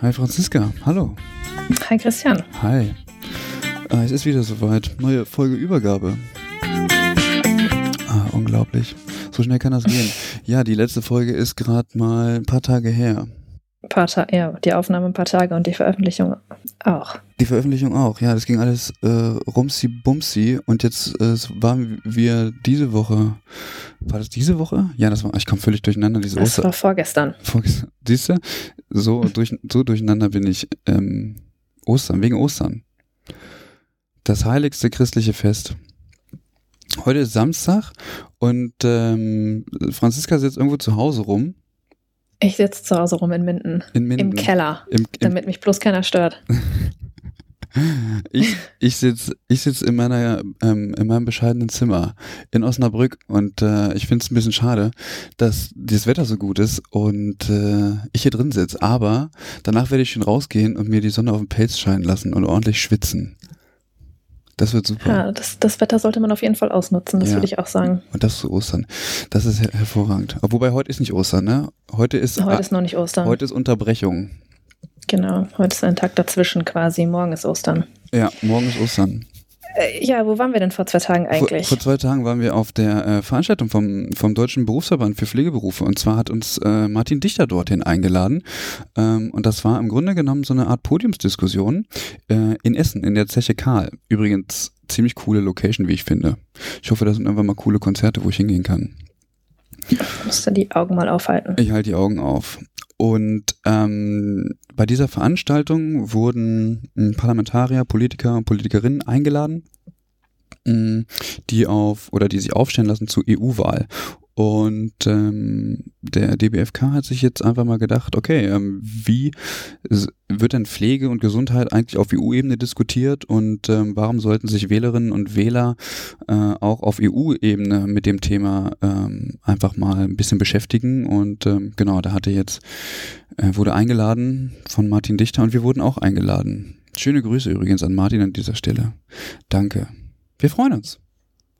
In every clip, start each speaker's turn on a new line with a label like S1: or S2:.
S1: Mensch. Hi Franziska. Hallo.
S2: Hi Christian.
S1: Hi. Ah, es ist wieder soweit. Neue Folge Übergabe. Ah, unglaublich. So schnell kann das gehen. Ja, die letzte Folge ist gerade mal ein paar Tage her.
S2: Ein paar Ta ja, die Aufnahme ein paar Tage und die Veröffentlichung auch.
S1: Die Veröffentlichung auch, ja, das ging alles äh, rumsi bumsi und jetzt äh, waren wir diese Woche, war das diese Woche? Ja, das war, ich komme völlig durcheinander, diese
S2: Das
S1: Oster.
S2: war vorgestern.
S1: Vorgestern. Siehst du? So, durch, so durcheinander bin ich. Ähm, Ostern, wegen Ostern. Das heiligste christliche Fest. Heute ist Samstag und ähm, Franziska sitzt irgendwo zu Hause rum.
S2: Ich sitze zu Hause rum in Minden.
S1: In Minden.
S2: Im Keller,
S1: Im, im,
S2: damit mich bloß keiner stört.
S1: ich ich sitze ich sitz in, meiner, ähm, in meinem bescheidenen Zimmer in Osnabrück und äh, ich finde es ein bisschen schade, dass das Wetter so gut ist und äh, ich hier drin sitze. Aber danach werde ich schon rausgehen und mir die Sonne auf den Pelz scheinen lassen und ordentlich schwitzen. Das wird super.
S2: Ja, das, das Wetter sollte man auf jeden Fall ausnutzen, das
S1: Ja.
S2: würde ich auch sagen.
S1: Und das zu Ostern. Das ist her hervorragend. Wobei heute ist nicht Ostern, ne? Heute ist,
S2: Heute ist noch nicht Ostern.
S1: heute ist Unterbrechung.
S2: Genau, heute ist ein Tag dazwischen quasi. Morgen ist Ostern.
S1: Ja, morgen ist Ostern.
S2: Äh, ja, wo waren wir denn vor zwei Tagen
S1: Vor,
S2: eigentlich?
S1: vor zwei Tagen waren wir auf der äh, Veranstaltung vom, vom Deutschen Berufsverband für Pflegeberufe und zwar hat uns äh, Martin Dichter dorthin eingeladen ähm, und das war im Grunde genommen so eine Art Podiumsdiskussion äh, in Essen, in der Zeche Karl. Übrigens ziemlich coole Location, wie ich finde. Ich hoffe, da sind irgendwann mal coole Konzerte, wo ich hingehen kann.
S2: Musst du die Augen mal aufhalten.
S1: Ich halte die Augen auf. Und ähm, bei dieser Veranstaltung wurden ähm, Parlamentarier, Politiker und Politikerinnen eingeladen, ähm, die auf oder die sich aufstellen lassen zur EU-Wahl. Und ähm, der DBFK hat sich jetzt einfach mal gedacht, okay, ähm, wie wird denn Pflege und Gesundheit eigentlich auf EU-Ebene diskutiert und ähm, warum sollten sich Wählerinnen und Wähler äh, auch auf EU-Ebene mit dem Thema ähm, einfach mal ein bisschen beschäftigen und ähm, genau, da hatte jetzt, äh, wurde eingeladen von Martin Dichter und wir wurden auch eingeladen. Schöne Grüße übrigens an Martin an dieser Stelle. Danke. Wir freuen uns.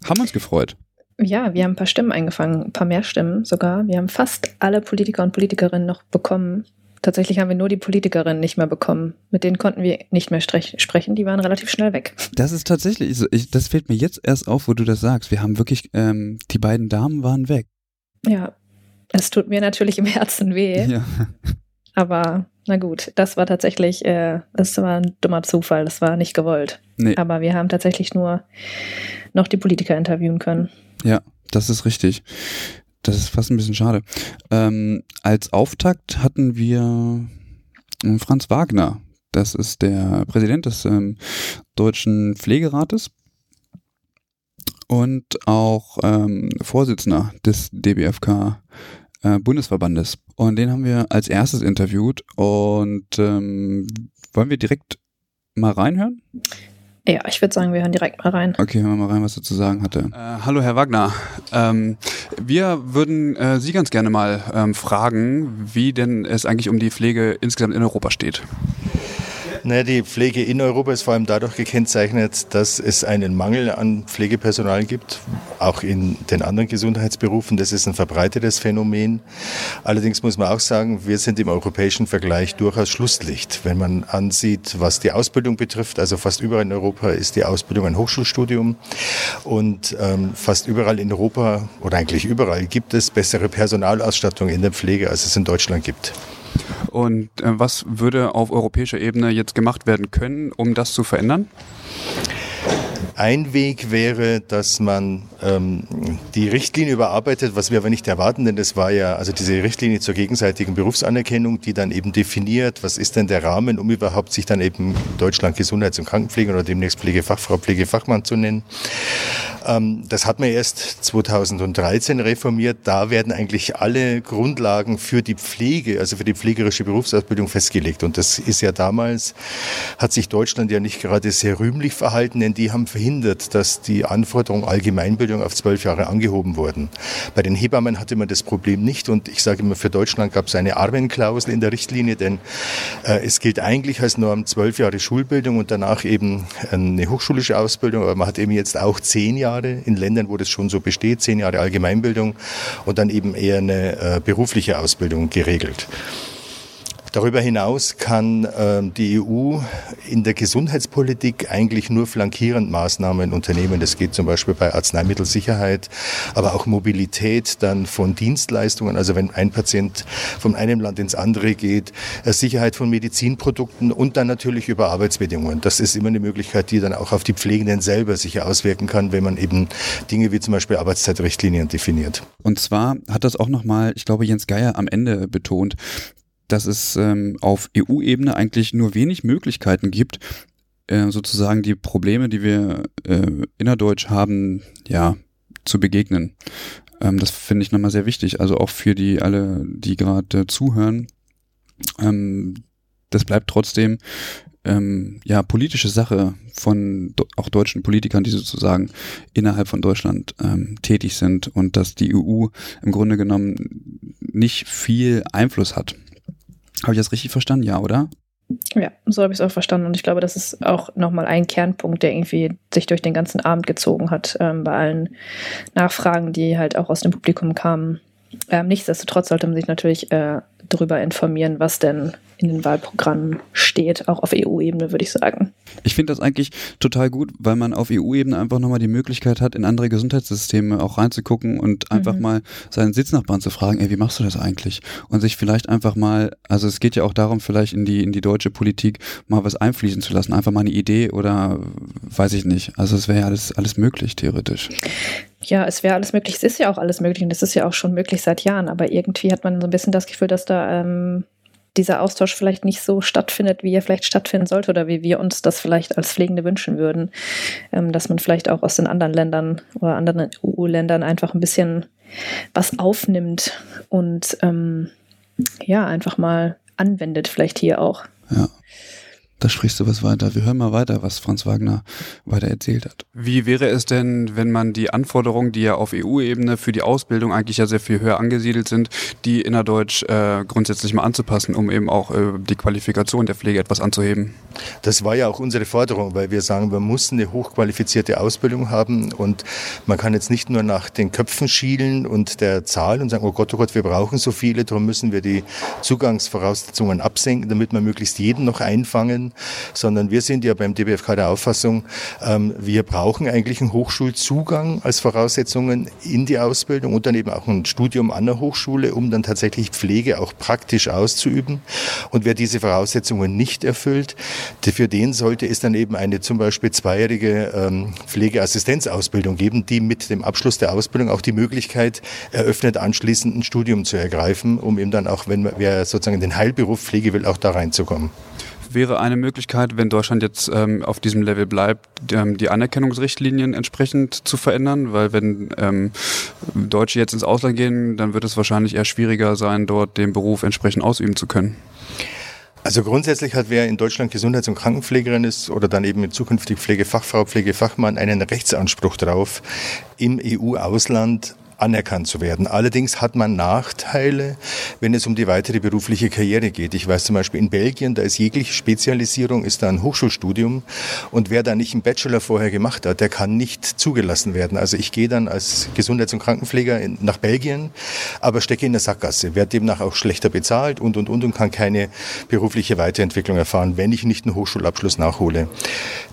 S1: Haben uns gefreut.
S2: Ja, wir haben ein paar Stimmen eingefangen, ein paar mehr Stimmen sogar. Wir haben fast alle Politiker und Politikerinnen noch bekommen. Tatsächlich haben wir nur die Politikerinnen nicht mehr bekommen. Mit denen konnten wir nicht mehr sprechen. Die waren relativ schnell weg.
S1: Das ist tatsächlich, so. ich, das fällt mir jetzt erst auf, wo du das sagst. Wir haben wirklich, ähm, die beiden Damen waren weg.
S2: Ja, es tut mir natürlich im Herzen weh.
S1: Ja.
S2: Aber na gut, das war tatsächlich, äh, das war ein dummer Zufall. Das war nicht gewollt.
S1: Nee,
S2: Aber wir haben tatsächlich nur noch die Politiker interviewen können.
S1: Ja, das ist richtig. Das ist fast ein bisschen schade. Ähm, als Auftakt hatten wir äh, Franz Wagner. Das ist der Präsident des ähm, Deutschen Pflegerates und auch ähm, Vorsitzender des DBFK äh, Bundesverbandes. Und den haben wir als erstes interviewt. Und ähm, wollen wir direkt mal reinhören?
S2: Ja, ich würde sagen, wir hören direkt mal rein.
S1: Okay, hören wir mal rein, was er zu sagen hatte. Äh, hallo, Herr Wagner. Ähm, wir würden äh, Sie ganz gerne mal ähm, fragen, wie denn es eigentlich um die Pflege insgesamt in Europa steht.
S3: Naja, die Pflege in Europa ist vor allem dadurch gekennzeichnet, dass es einen Mangel an Pflegepersonal gibt, auch in den anderen Gesundheitsberufen. Das ist ein verbreitetes Phänomen. Allerdings muss man auch sagen, wir sind im europäischen Vergleich durchaus Schlusslicht. Wenn man ansieht, was die Ausbildung betrifft, also fast überall in Europa ist die Ausbildung ein Hochschulstudium und ähm, fast überall in Europa oder eigentlich überall gibt es bessere Personalausstattung in der Pflege, als es in Deutschland gibt.
S1: Und äh, was würde auf europäischer Ebene jetzt gemacht werden können, um das zu verändern?
S3: Ein Weg wäre, dass man ähm, die Richtlinie überarbeitet, was wir aber nicht erwarten, denn das war ja also diese Richtlinie zur gegenseitigen Berufsanerkennung, die dann eben definiert, was ist denn der Rahmen, um überhaupt sich dann eben Deutschland Gesundheits- und Krankenpflege oder demnächst Pflegefachfrau, Pflegefachmann zu nennen. Ähm, das hat man erst 2013 reformiert. Da werden eigentlich alle Grundlagen für die Pflege, also für die pflegerische Berufsausbildung festgelegt. Und das ist ja damals, hat sich Deutschland ja nicht gerade sehr rühmlich verhalten, denn die haben verhindert, dass die Anforderungen Allgemeinbildung auf zwölf Jahre angehoben wurden. Bei den Hebammen hatte man das Problem nicht. Und ich sage immer, für Deutschland gab es eine Armenklausel in der Richtlinie, denn äh, es gilt eigentlich als Norm zwölf Jahre Schulbildung und danach eben eine hochschulische Ausbildung. Aber man hat eben jetzt auch zehn Jahre in Ländern, wo das schon so besteht, zehn Jahre Allgemeinbildung und dann eben eher eine äh, berufliche Ausbildung geregelt. Darüber hinaus kann äh, die EU in der Gesundheitspolitik eigentlich nur flankierend Maßnahmen unternehmen. Das geht zum Beispiel bei Arzneimittelsicherheit, aber auch Mobilität dann von Dienstleistungen. Also wenn ein Patient von einem Land ins andere geht, äh, Sicherheit von Medizinprodukten und dann natürlich über Arbeitsbedingungen. Das ist immer eine Möglichkeit, die dann auch auf die Pflegenden selber sich auswirken kann, wenn man eben Dinge wie zum Beispiel Arbeitszeitrichtlinien definiert.
S1: Und zwar hat das auch nochmal, ich glaube, Jens Geier am Ende betont, dass es ähm, auf EU-Ebene eigentlich nur wenig Möglichkeiten gibt, äh, sozusagen die Probleme, die wir äh, innerdeutsch haben, ja, zu begegnen. Ähm, das finde ich nochmal sehr wichtig. Also auch für die alle, die gerade äh, zuhören. Ähm, das bleibt trotzdem ähm, ja politische Sache von auch deutschen Politikern, die sozusagen innerhalb von Deutschland ähm, tätig sind und dass die EU im Grunde genommen nicht viel Einfluss hat habe ich das richtig verstanden? Ja, oder?
S2: Ja, so habe ich es auch verstanden. Und ich glaube, das ist auch nochmal ein Kernpunkt, der irgendwie sich durch den ganzen Abend gezogen hat, ähm, bei allen Nachfragen, die halt auch aus dem Publikum kamen. Ähm, nichtsdestotrotz sollte man sich natürlich äh, darüber informieren, was denn in den Wahlprogrammen steht, auch auf EU-Ebene, würde ich sagen.
S1: Ich finde das eigentlich total gut, weil man auf EU-Ebene einfach nochmal die Möglichkeit hat, in andere Gesundheitssysteme auch reinzugucken und einfach mhm. mal seinen Sitznachbarn zu fragen, ey, wie machst du das eigentlich? Und sich vielleicht einfach mal, also es geht ja auch darum, vielleicht in die, in die deutsche Politik mal was einfließen zu lassen, einfach mal eine Idee oder weiß ich nicht. Also es wäre ja alles, alles möglich, theoretisch.
S2: Ja, es wäre alles möglich. Es ist ja auch alles möglich und es ist ja auch schon möglich seit Jahren, aber irgendwie hat man so ein bisschen das Gefühl, dass da ähm, dieser Austausch vielleicht nicht so stattfindet, wie er vielleicht stattfinden sollte oder wie wir uns das vielleicht als Pflegende wünschen würden. Ähm, dass man vielleicht auch aus den anderen Ländern oder anderen EU-Ländern einfach ein bisschen was aufnimmt und ähm, ja, einfach mal anwendet, vielleicht hier auch.
S1: Ja. Da sprichst du was weiter. Wir hören mal weiter, was Franz Wagner weiter erzählt hat. Wie wäre es denn, wenn man die Anforderungen, die ja auf EU-Ebene für die Ausbildung eigentlich ja sehr viel höher angesiedelt sind, die innerdeutsch äh, grundsätzlich mal anzupassen, um eben auch äh, die Qualifikation der Pflege etwas anzuheben?
S3: Das war ja auch unsere Forderung, weil wir sagen, wir müssen eine hochqualifizierte Ausbildung haben und man kann jetzt nicht nur nach den Köpfen schielen und der Zahl und sagen, oh Gott, oh Gott, wir brauchen so viele, darum müssen wir die Zugangsvoraussetzungen absenken, damit wir möglichst jeden noch einfangen sondern wir sind ja beim DBFK der Auffassung, ähm, wir brauchen eigentlich einen Hochschulzugang als Voraussetzungen in die Ausbildung und dann eben auch ein Studium an der Hochschule, um dann tatsächlich Pflege auch praktisch auszuüben. Und wer diese Voraussetzungen nicht erfüllt, für den sollte es dann eben eine zum Beispiel zweijährige ähm, Pflegeassistenzausbildung geben, die mit dem Abschluss der Ausbildung auch die Möglichkeit eröffnet, anschließend ein Studium zu ergreifen, um eben dann auch, wenn wer sozusagen den Heilberuf Pflege will, auch da reinzukommen
S1: wäre eine Möglichkeit, wenn Deutschland jetzt ähm, auf diesem Level bleibt, ähm, die Anerkennungsrichtlinien entsprechend zu verändern, weil wenn ähm, Deutsche jetzt ins Ausland gehen, dann wird es wahrscheinlich eher schwieriger sein, dort den Beruf entsprechend ausüben zu können.
S3: Also grundsätzlich hat wer in Deutschland Gesundheits- und Krankenpflegerin ist oder dann eben zukünftig Pflegefachfrau, Pflegefachmann einen Rechtsanspruch darauf, im EU-Ausland anerkannt zu werden. Allerdings hat man Nachteile, wenn es um die weitere berufliche Karriere geht. Ich weiß zum Beispiel in Belgien, da ist jegliche Spezialisierung, ist da ein Hochschulstudium und wer da nicht einen Bachelor vorher gemacht hat, der kann nicht zugelassen werden. Also ich gehe dann als Gesundheits- und Krankenpfleger nach Belgien, aber stecke in der Sackgasse, werde demnach auch schlechter bezahlt und und und und kann keine berufliche Weiterentwicklung erfahren, wenn ich nicht einen Hochschulabschluss nachhole.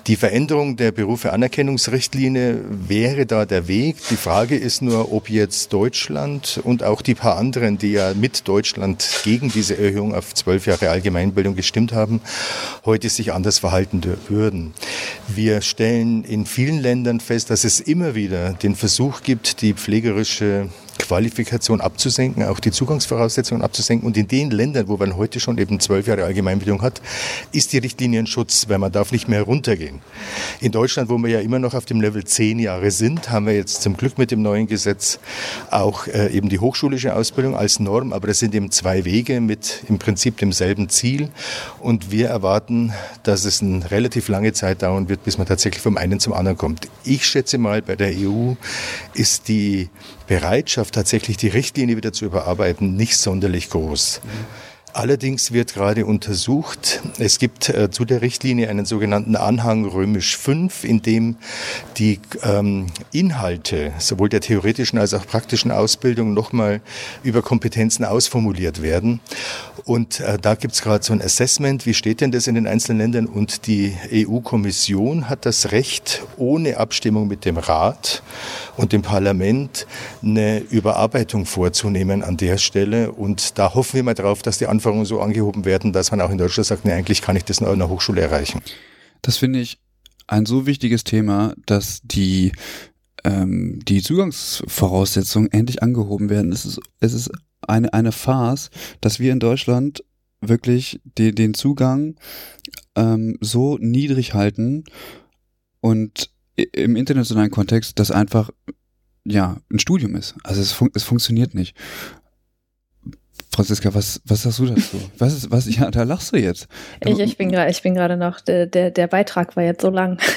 S3: Die Veränderung der Berufeanerkennungsrichtlinie wäre da der Weg. Die Frage ist nur, ob jetzt Deutschland und auch die paar anderen, die ja mit Deutschland gegen diese Erhöhung auf zwölf Jahre Allgemeinbildung gestimmt haben, heute sich anders verhalten würden. Wir stellen in vielen Ländern fest, dass es immer wieder den Versuch gibt, die pflegerische Qualifikation abzusenken, auch die Zugangsvoraussetzungen abzusenken. Und in den Ländern, wo man heute schon eben zwölf Jahre Allgemeinbildung hat, ist die Richtlinie ein Schutz, weil man darf nicht mehr runtergehen. In Deutschland, wo wir ja immer noch auf dem Level zehn Jahre sind, haben wir jetzt zum Glück mit dem neuen Gesetz auch äh, eben die hochschulische Ausbildung als Norm. Aber das sind eben zwei Wege mit im Prinzip demselben Ziel. Und wir erwarten, dass es eine relativ lange Zeit dauern wird, bis man tatsächlich vom einen zum anderen kommt. Ich schätze mal, bei der EU ist die Bereitschaft, tatsächlich die Richtlinie wieder zu überarbeiten, nicht sonderlich groß. Allerdings wird gerade untersucht, es gibt äh, zu der Richtlinie einen sogenannten Anhang römisch 5, in dem die ähm, Inhalte sowohl der theoretischen als auch praktischen Ausbildung nochmal über Kompetenzen ausformuliert werden. Und äh, da gibt es gerade so ein Assessment, wie steht denn das in den einzelnen Ländern? Und die EU-Kommission hat das Recht, ohne Abstimmung mit dem Rat und dem Parlament eine Überarbeitung vorzunehmen an der Stelle. Und da hoffen wir mal drauf, dass die Anforderungen so angehoben werden, dass man auch in Deutschland sagt, nee, eigentlich kann ich das in einer Hochschule erreichen.
S1: Das finde ich ein so wichtiges Thema, dass die ähm, die Zugangsvoraussetzungen endlich angehoben werden. Es ist, es ist eine, eine Farce, dass wir in Deutschland wirklich die, den Zugang ähm, so niedrig halten und im internationalen Kontext das einfach ja ein Studium ist. Also es, fun es funktioniert nicht. Franziska, was, was sagst du dazu? Was ist, was, ja, da lachst du jetzt.
S2: Da, ich, ich bin gerade, ich bin gerade noch, der, der, der Beitrag war jetzt so lang.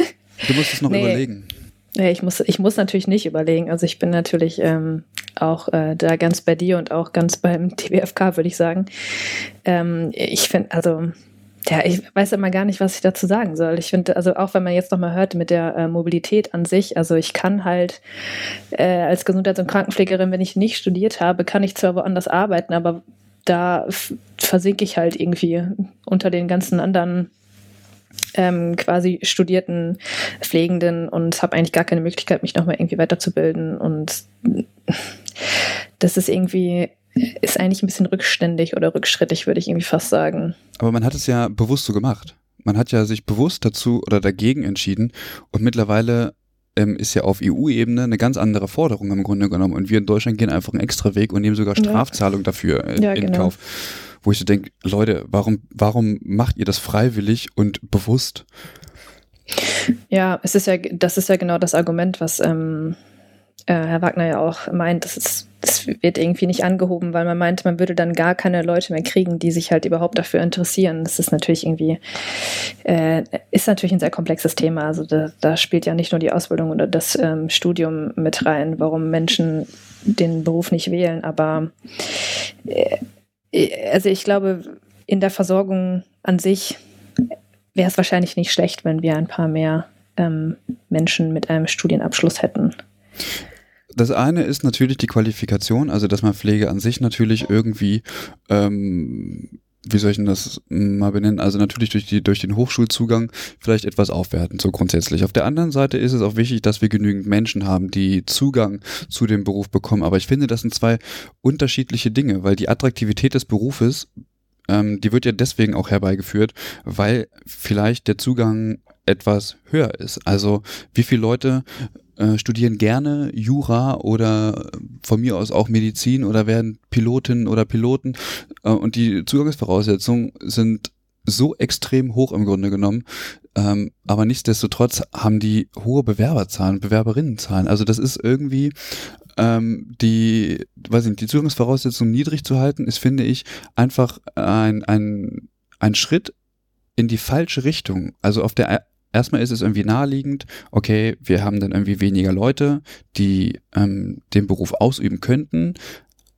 S1: Du musst es noch nee. überlegen.
S2: Nee, ich muss, ich muss natürlich nicht überlegen. Also ich bin natürlich ähm, auch äh, da ganz bei dir und auch ganz beim TWFK, würde ich sagen. Ähm, ich finde, also ja, ich weiß immer gar nicht, was ich dazu sagen soll. Ich finde, also auch wenn man jetzt nochmal hört mit der äh, Mobilität an sich, also ich kann halt äh, als Gesundheits- und Krankenpflegerin, wenn ich nicht studiert habe, kann ich zwar woanders arbeiten, aber da versinke ich halt irgendwie unter den ganzen anderen ähm, quasi studierten Pflegenden und habe eigentlich gar keine Möglichkeit, mich nochmal irgendwie weiterzubilden. Und das ist irgendwie ist eigentlich ein bisschen rückständig oder rückschrittig, würde ich irgendwie fast sagen.
S1: Aber man hat es ja bewusst so gemacht. Man hat ja sich bewusst dazu oder dagegen entschieden und mittlerweile ähm, ist ja auf EU-Ebene eine ganz andere Forderung im Grunde genommen und wir in Deutschland gehen einfach einen extra Weg und nehmen sogar Strafzahlung ja. dafür äh, ja, in genau. Kauf. Wo ich so denke, Leute, warum, warum macht ihr das freiwillig und bewusst?
S2: Ja, es ist ja, das ist ja genau das Argument, was ähm, äh, Herr Wagner ja auch meint, das, ist, das wird irgendwie nicht angehoben, weil man meint, man würde dann gar keine Leute mehr kriegen, die sich halt überhaupt dafür interessieren. Das ist natürlich irgendwie, äh, ist natürlich ein sehr komplexes Thema. Also da, da, spielt ja nicht nur die Ausbildung oder das ähm, Studium mit rein, warum Menschen den Beruf nicht wählen, aber äh, also ich glaube, in der Versorgung an sich wäre es wahrscheinlich nicht schlecht, wenn wir ein paar mehr ähm, Menschen mit einem Studienabschluss hätten.
S1: Das eine ist natürlich die Qualifikation, also dass man Pflege an sich natürlich irgendwie ähm, wie soll ich denn das mal benennen? Also natürlich durch, die, durch den Hochschulzugang vielleicht etwas aufwerten, so grundsätzlich. Auf der anderen Seite ist es auch wichtig, dass wir genügend Menschen haben, die Zugang zu dem Beruf bekommen. Aber ich finde, das sind zwei unterschiedliche Dinge, weil die Attraktivität des Berufes, ähm, die wird ja deswegen auch herbeigeführt, weil vielleicht der Zugang etwas höher ist. Also wie viele Leute äh, studieren gerne Jura oder von mir aus auch Medizin oder werden Pilotinnen oder Piloten äh, und die Zugangsvoraussetzungen sind so extrem hoch im Grunde genommen, ähm, aber nichtsdestotrotz haben die hohe Bewerberzahlen, Bewerberinnenzahlen. Also das ist irgendwie ähm, die, weiß ich nicht, die Zugangsvoraussetzungen niedrig zu halten, ist, finde ich, einfach ein, ein, ein Schritt in die falsche Richtung. Also auf der erstmal ist es irgendwie naheliegend, okay, wir haben dann irgendwie weniger Leute, die ähm, den Beruf ausüben könnten,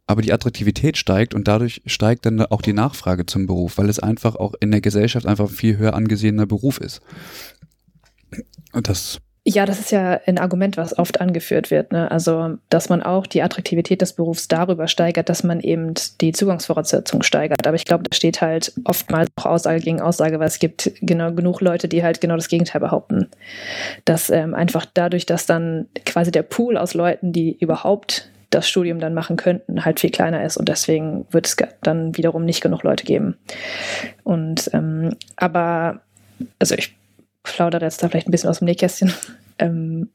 S1: aber die Attraktivität steigt und dadurch steigt dann auch die Nachfrage zum Beruf, weil es einfach auch in der Gesellschaft einfach ein viel höher angesehener Beruf ist. Und das
S2: ja, das ist ja ein Argument, was oft angeführt wird. Ne? Also, dass man auch die Attraktivität des Berufs darüber steigert, dass man eben die Zugangsvoraussetzungen steigert. Aber ich glaube, da steht halt oftmals auch Aussage gegen Aussage, weil es gibt genau genug Leute, die halt genau das Gegenteil behaupten. Dass ähm, einfach dadurch, dass dann quasi der Pool aus Leuten, die überhaupt das Studium dann machen könnten, halt viel kleiner ist und deswegen wird es dann wiederum nicht genug Leute geben. Und ähm, aber, also ich plaudere jetzt da vielleicht ein bisschen aus dem Nähkästchen. Ähm,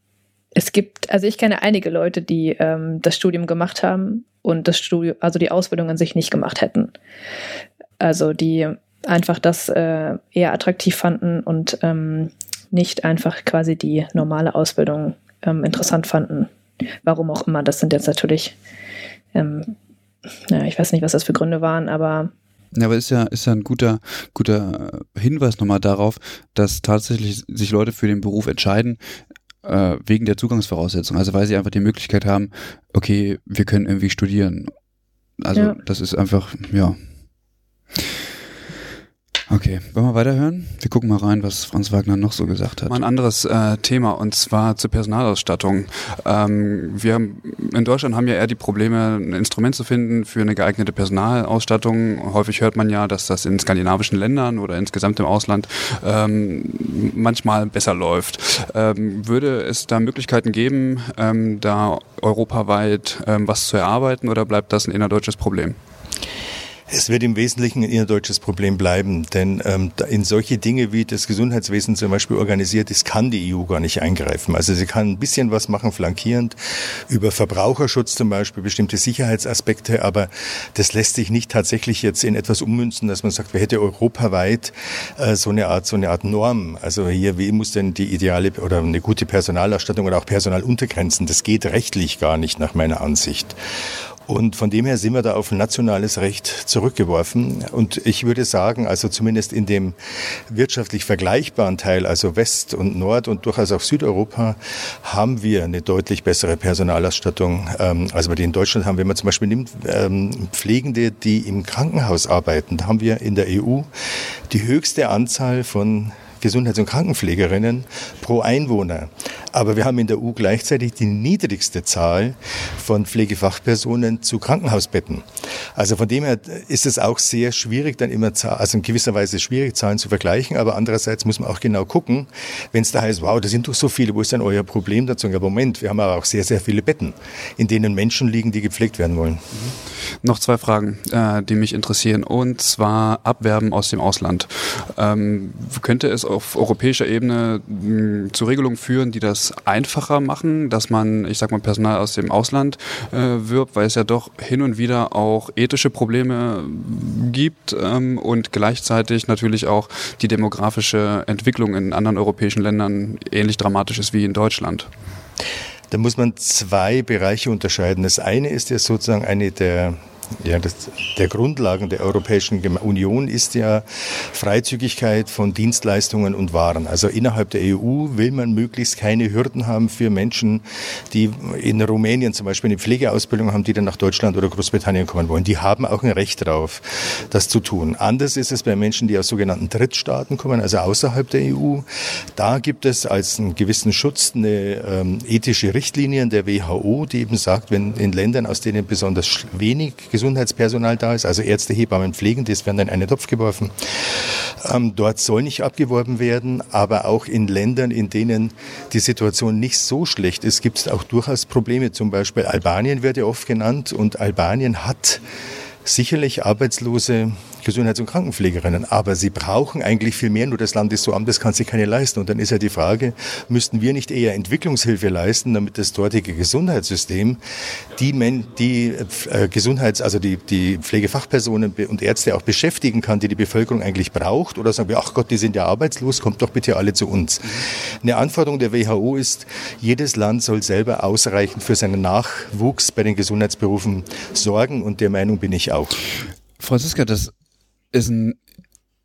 S2: es gibt, also ich kenne einige Leute, die ähm, das Studium gemacht haben und das Studium, also die Ausbildung an sich nicht gemacht hätten. Also die einfach das äh, eher attraktiv fanden und ähm, nicht einfach quasi die normale Ausbildung ähm, interessant fanden. Warum auch immer. Das sind jetzt natürlich, ähm, naja, ich weiß nicht, was das für Gründe waren, aber
S1: ja, aber ist ja, ist ja ein guter, guter Hinweis nochmal darauf, dass tatsächlich sich Leute für den Beruf entscheiden, äh, wegen der Zugangsvoraussetzungen. Also weil sie einfach die Möglichkeit haben, okay, wir können irgendwie studieren. Also ja. das ist einfach, ja. Okay, wollen wir weiterhören? Wir gucken mal rein, was Franz Wagner noch so gesagt hat.
S4: Mal ein anderes äh, Thema und zwar zur Personalausstattung. Ähm, wir haben, in Deutschland haben ja eher die Probleme, ein Instrument zu finden für eine geeignete Personalausstattung. Häufig hört man ja, dass das in skandinavischen Ländern oder insgesamt im Ausland ähm, manchmal besser läuft. Ähm, würde es da Möglichkeiten geben, ähm, da europaweit ähm, was zu erarbeiten oder bleibt das ein innerdeutsches Problem?
S3: Es wird im Wesentlichen ein innerdeutsches Problem bleiben, denn ähm, in solche Dinge, wie das Gesundheitswesen zum Beispiel organisiert ist, kann die EU gar nicht eingreifen. Also sie kann ein bisschen was machen, flankierend, über Verbraucherschutz zum Beispiel, bestimmte Sicherheitsaspekte, aber das lässt sich nicht tatsächlich jetzt in etwas ummünzen, dass man sagt, wir hätte europaweit äh, so eine Art, so eine Art Norm. Also hier, wie muss denn die ideale oder eine gute Personalausstattung oder auch Personaluntergrenzen? Das geht rechtlich gar nicht nach meiner Ansicht. Und von dem her sind wir da auf nationales Recht zurückgeworfen. Und ich würde sagen, also zumindest in dem wirtschaftlich vergleichbaren Teil, also West und Nord und durchaus auch Südeuropa, haben wir eine deutlich bessere Personalausstattung, ähm, als wir die in Deutschland haben. Wenn man zum Beispiel nimmt ähm, Pflegende, die im Krankenhaus arbeiten, da haben wir in der EU die höchste Anzahl von Gesundheits- und Krankenpflegerinnen pro Einwohner. Aber wir haben in der EU gleichzeitig die niedrigste Zahl von Pflegefachpersonen zu Krankenhausbetten. Also von dem her ist es auch sehr schwierig, dann immer, also in gewisser Weise schwierig, Zahlen zu vergleichen. Aber andererseits muss man auch genau gucken, wenn es da heißt, wow, da sind doch so viele, wo ist denn euer Problem dazu? Ja, Moment, wir haben aber auch sehr, sehr viele Betten, in denen Menschen liegen, die gepflegt werden wollen.
S4: Mhm. Noch zwei Fragen, äh, die mich interessieren. Und zwar Abwerben aus dem Ausland. Ähm, könnte es auf europäischer Ebene mh, zu Regelungen führen, die das einfacher machen, dass man, ich sag mal, Personal aus dem Ausland äh, wirbt, weil es ja doch hin und wieder auch ethische Probleme gibt ähm, und gleichzeitig natürlich auch die demografische Entwicklung in anderen europäischen Ländern ähnlich dramatisch ist wie in Deutschland.
S3: Da muss man zwei Bereiche unterscheiden. Das eine ist ja sozusagen eine der ja, das, der Grundlagen der Europäischen Union ist ja Freizügigkeit von Dienstleistungen und Waren. Also innerhalb der EU will man möglichst keine Hürden haben für Menschen, die in Rumänien zum Beispiel eine Pflegeausbildung haben, die dann nach Deutschland oder Großbritannien kommen wollen. Die haben auch ein Recht darauf, das zu tun. Anders ist es bei Menschen, die aus sogenannten Drittstaaten kommen, also außerhalb der EU. Da gibt es als einen gewissen Schutz eine ähm, ethische Richtlinie der WHO, die eben sagt, wenn in Ländern, aus denen besonders wenig Gesundheitspersonal da ist, also Ärzte, Hebammen, Pflegende, das werden dann in einen Topf geworfen. Ähm, dort soll nicht abgeworben werden, aber auch in Ländern, in denen die Situation nicht so schlecht ist, gibt es auch durchaus Probleme. Zum Beispiel Albanien wird ja oft genannt und Albanien hat sicherlich arbeitslose Gesundheits- und Krankenpflegerinnen. Aber sie brauchen eigentlich viel mehr, nur das Land ist so arm, das kann sich keine leisten. Und dann ist ja die Frage, müssten wir nicht eher Entwicklungshilfe leisten, damit das dortige Gesundheitssystem die, Men die äh, Gesundheits-, also die, die Pflegefachpersonen und Ärzte auch beschäftigen kann, die die Bevölkerung eigentlich braucht? Oder sagen wir, ach Gott, die sind ja arbeitslos, kommt doch bitte alle zu uns. Eine Anforderung der WHO ist, jedes Land soll selber ausreichend für seinen Nachwuchs bei den Gesundheitsberufen sorgen und der Meinung bin ich auch.
S1: Franziska, das ist ein,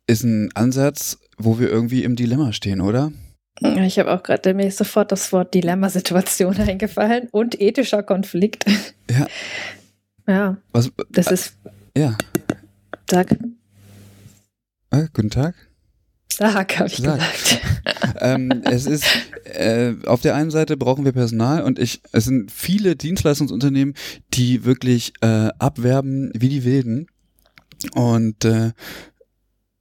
S1: ist ein Ansatz, wo wir irgendwie im Dilemma stehen, oder?
S2: Ich habe auch gerade mir ist sofort das Wort Dilemmasituation eingefallen und ethischer Konflikt.
S1: Ja.
S2: Ja.
S1: Was,
S2: das ist.
S1: Ja.
S2: Sag.
S1: Äh, guten Tag.
S2: Sag, habe ich
S1: Sag.
S2: gesagt.
S1: ähm, es ist äh, auf der einen Seite brauchen wir Personal und ich es sind viele Dienstleistungsunternehmen, die wirklich äh, abwerben wie die Wilden und äh,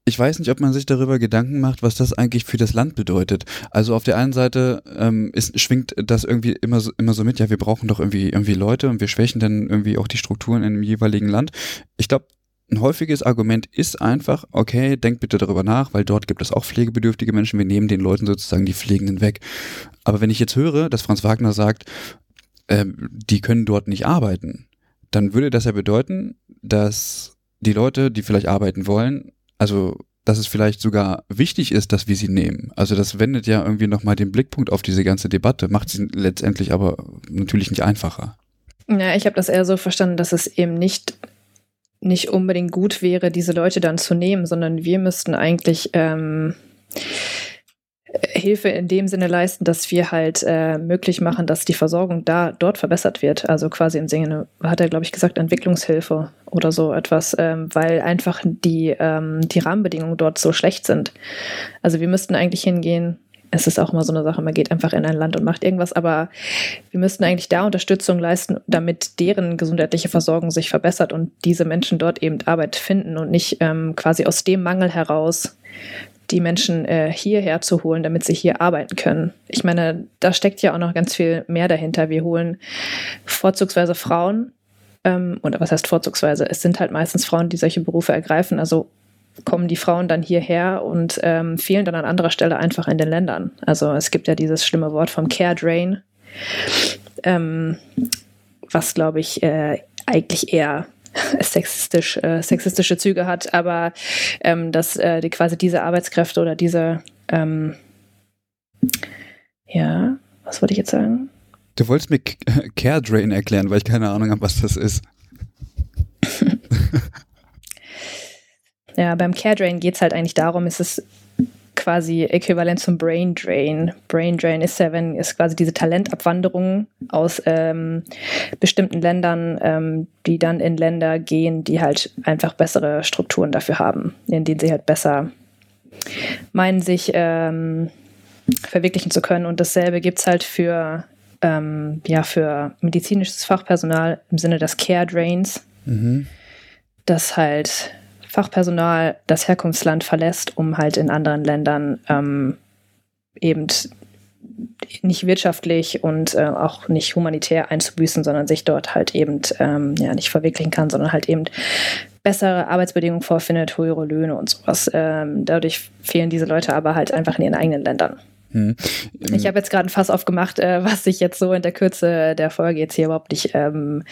S1: ich weiß nicht, ob man sich darüber Gedanken macht, was das eigentlich für das Land bedeutet. Also auf der einen Seite ähm, ist, schwingt das irgendwie immer so, immer so mit, ja, wir brauchen doch irgendwie, irgendwie Leute und wir schwächen dann irgendwie auch die Strukturen in dem jeweiligen Land. Ich glaube, ein häufiges Argument ist einfach, okay, denkt bitte darüber nach, weil dort gibt es auch pflegebedürftige Menschen, wir nehmen den Leuten sozusagen die Pflegenden weg. Aber wenn ich jetzt höre, dass Franz Wagner sagt, ähm, die können dort nicht arbeiten, dann würde das ja bedeuten, dass die Leute, die vielleicht arbeiten wollen, also dass es vielleicht sogar wichtig ist, dass wir sie nehmen. Also das wendet ja irgendwie nochmal den Blickpunkt auf diese ganze Debatte, macht sie letztendlich aber natürlich nicht einfacher.
S2: Ja, ich habe das eher so verstanden, dass es eben nicht, nicht unbedingt gut wäre, diese Leute dann zu nehmen, sondern wir müssten eigentlich ähm, Hilfe in dem Sinne leisten, dass wir halt äh, möglich machen, dass die Versorgung da dort verbessert wird. Also quasi im Sinne, hat er, glaube ich, gesagt, Entwicklungshilfe oder so etwas, ähm, weil einfach die, ähm, die Rahmenbedingungen dort so schlecht sind. Also wir müssten eigentlich hingehen, es ist auch immer so eine Sache, man geht einfach in ein Land und macht irgendwas, aber wir müssten eigentlich da Unterstützung leisten, damit deren gesundheitliche Versorgung sich verbessert und diese Menschen dort eben Arbeit finden und nicht ähm, quasi aus dem Mangel heraus die Menschen äh, hierher zu holen, damit sie hier arbeiten können. Ich meine, da steckt ja auch noch ganz viel mehr dahinter. Wir holen vorzugsweise Frauen, ähm, oder was heißt vorzugsweise? Es sind halt meistens Frauen, die solche Berufe ergreifen. Also kommen die Frauen dann hierher und ähm, fehlen dann an anderer Stelle einfach in den Ländern. Also es gibt ja dieses schlimme Wort vom Care Drain, ähm, was glaube ich äh, eigentlich eher sexistisch, äh, sexistische Züge hat, aber ähm, dass äh, die, quasi diese Arbeitskräfte oder diese, ähm, ja, was wollte ich jetzt sagen?
S1: Du wolltest mir Care Drain erklären, weil ich keine Ahnung habe, was das ist.
S2: ja, beim Care Drain geht es halt eigentlich darum, ist es quasi äquivalent zum Brain Drain. Brain Drain ist ja, wenn es quasi diese Talentabwanderung aus ähm, bestimmten Ländern, ähm, die dann in Länder gehen, die halt einfach bessere Strukturen dafür haben, in denen sie halt besser meinen, sich ähm, verwirklichen zu können. Und dasselbe gibt es halt für, ähm, ja, für medizinisches Fachpersonal im Sinne des Care Drains. Mhm. Das halt Fachpersonal das Herkunftsland verlässt, um halt in anderen Ländern ähm, eben nicht wirtschaftlich und äh, auch nicht humanitär einzubüßen, sondern sich dort halt eben ähm, ja nicht verwirklichen kann, sondern halt eben bessere Arbeitsbedingungen vorfindet, höhere Löhne und sowas. Ähm, dadurch fehlen diese Leute aber halt einfach in ihren eigenen Ländern. Hm. Ich habe jetzt gerade ein Fass aufgemacht, äh, was sich jetzt so in der Kürze der Folge jetzt hier überhaupt nicht ähm,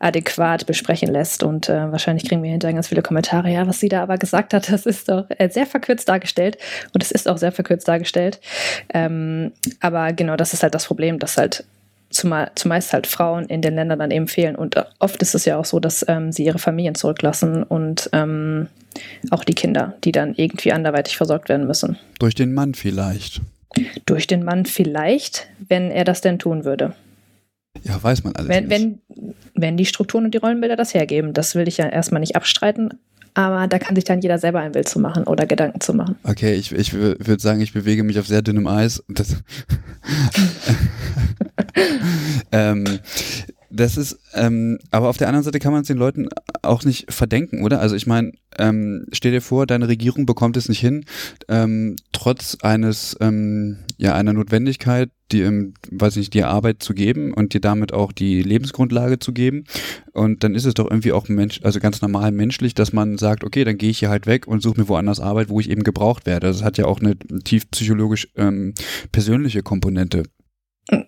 S2: adäquat besprechen lässt. Und äh, wahrscheinlich kriegen wir hinterher ganz viele Kommentare. Ja, was sie da aber gesagt hat, das ist doch äh, sehr verkürzt dargestellt. Und es ist auch sehr verkürzt dargestellt. Ähm, aber genau, das ist halt das Problem, dass halt zumeist halt Frauen in den Ländern dann eben fehlen. Und äh, oft ist es ja auch so, dass ähm, sie ihre Familien zurücklassen und ähm, auch die Kinder, die dann irgendwie anderweitig versorgt werden müssen.
S1: Durch den Mann vielleicht.
S2: Durch den Mann vielleicht, wenn er das denn tun würde.
S1: Ja, weiß man alles.
S2: Wenn, wenn, wenn die Strukturen und die Rollenbilder das hergeben, das will ich ja erstmal nicht abstreiten, aber da kann sich dann jeder selber ein Bild zu machen oder Gedanken zu machen.
S1: Okay, ich, ich würde sagen, ich bewege mich auf sehr dünnem Eis. Ähm, das ist, ähm, aber auf der anderen Seite kann man es den Leuten auch nicht verdenken, oder? Also ich meine, ähm, stell dir vor, deine Regierung bekommt es nicht hin, ähm, trotz eines, ähm, ja, einer Notwendigkeit, die, ähm, weiß nicht, dir Arbeit zu geben und dir damit auch die Lebensgrundlage zu geben. Und dann ist es doch irgendwie auch Mensch, also ganz normal menschlich, dass man sagt, okay, dann gehe ich hier halt weg und suche mir woanders Arbeit, wo ich eben gebraucht werde. Das hat ja auch eine tief psychologisch ähm, persönliche Komponente.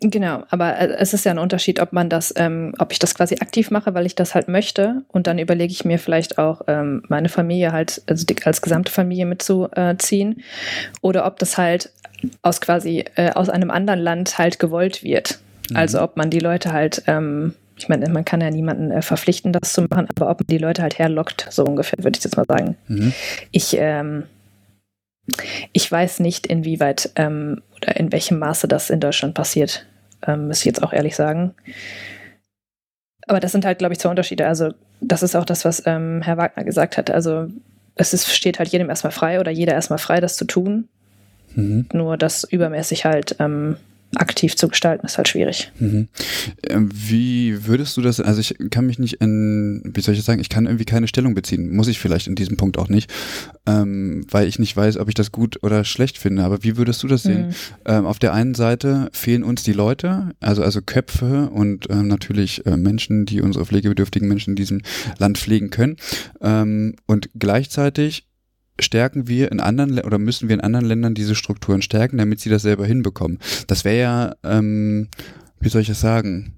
S2: Genau, aber äh, es ist ja ein Unterschied, ob man das, ähm, ob ich das quasi aktiv mache, weil ich das halt möchte und dann überlege ich mir vielleicht auch ähm, meine Familie halt, also die, als gesamte Familie mitzuziehen oder ob das halt aus quasi äh, aus einem anderen Land halt gewollt wird. Mhm. Also ob man die Leute halt, ähm, ich meine, man kann ja niemanden äh, verpflichten, das zu machen, aber ob man die Leute halt herlockt, so ungefähr würde ich jetzt mal sagen. Mhm. Ich ähm, ich weiß nicht, inwieweit ähm, oder in welchem Maße das in Deutschland passiert, ähm, muss ich jetzt auch ehrlich sagen. Aber das sind halt, glaube ich, zwei Unterschiede. Also, das ist auch das, was ähm, Herr Wagner gesagt hat. Also, es ist, steht halt jedem erstmal frei oder jeder erstmal frei, das zu tun. Mhm. Nur das übermäßig halt ähm, aktiv zu gestalten, ist halt schwierig.
S1: Mhm. Ähm, wie würdest du das, also ich kann mich nicht in, wie soll ich das sagen, ich kann irgendwie keine Stellung beziehen, muss ich vielleicht in diesem Punkt auch nicht, ähm, weil ich nicht weiß, ob ich das gut oder schlecht finde, aber wie würdest du das sehen? Mhm. Ähm, auf der einen Seite fehlen uns die Leute, also, also Köpfe und ähm, natürlich äh, Menschen, die unsere pflegebedürftigen Menschen in diesem Land pflegen können ähm, und gleichzeitig stärken wir in anderen oder müssen wir in anderen Ländern diese Strukturen stärken, damit sie das selber hinbekommen. Das wäre ja, ähm, wie soll ich das sagen?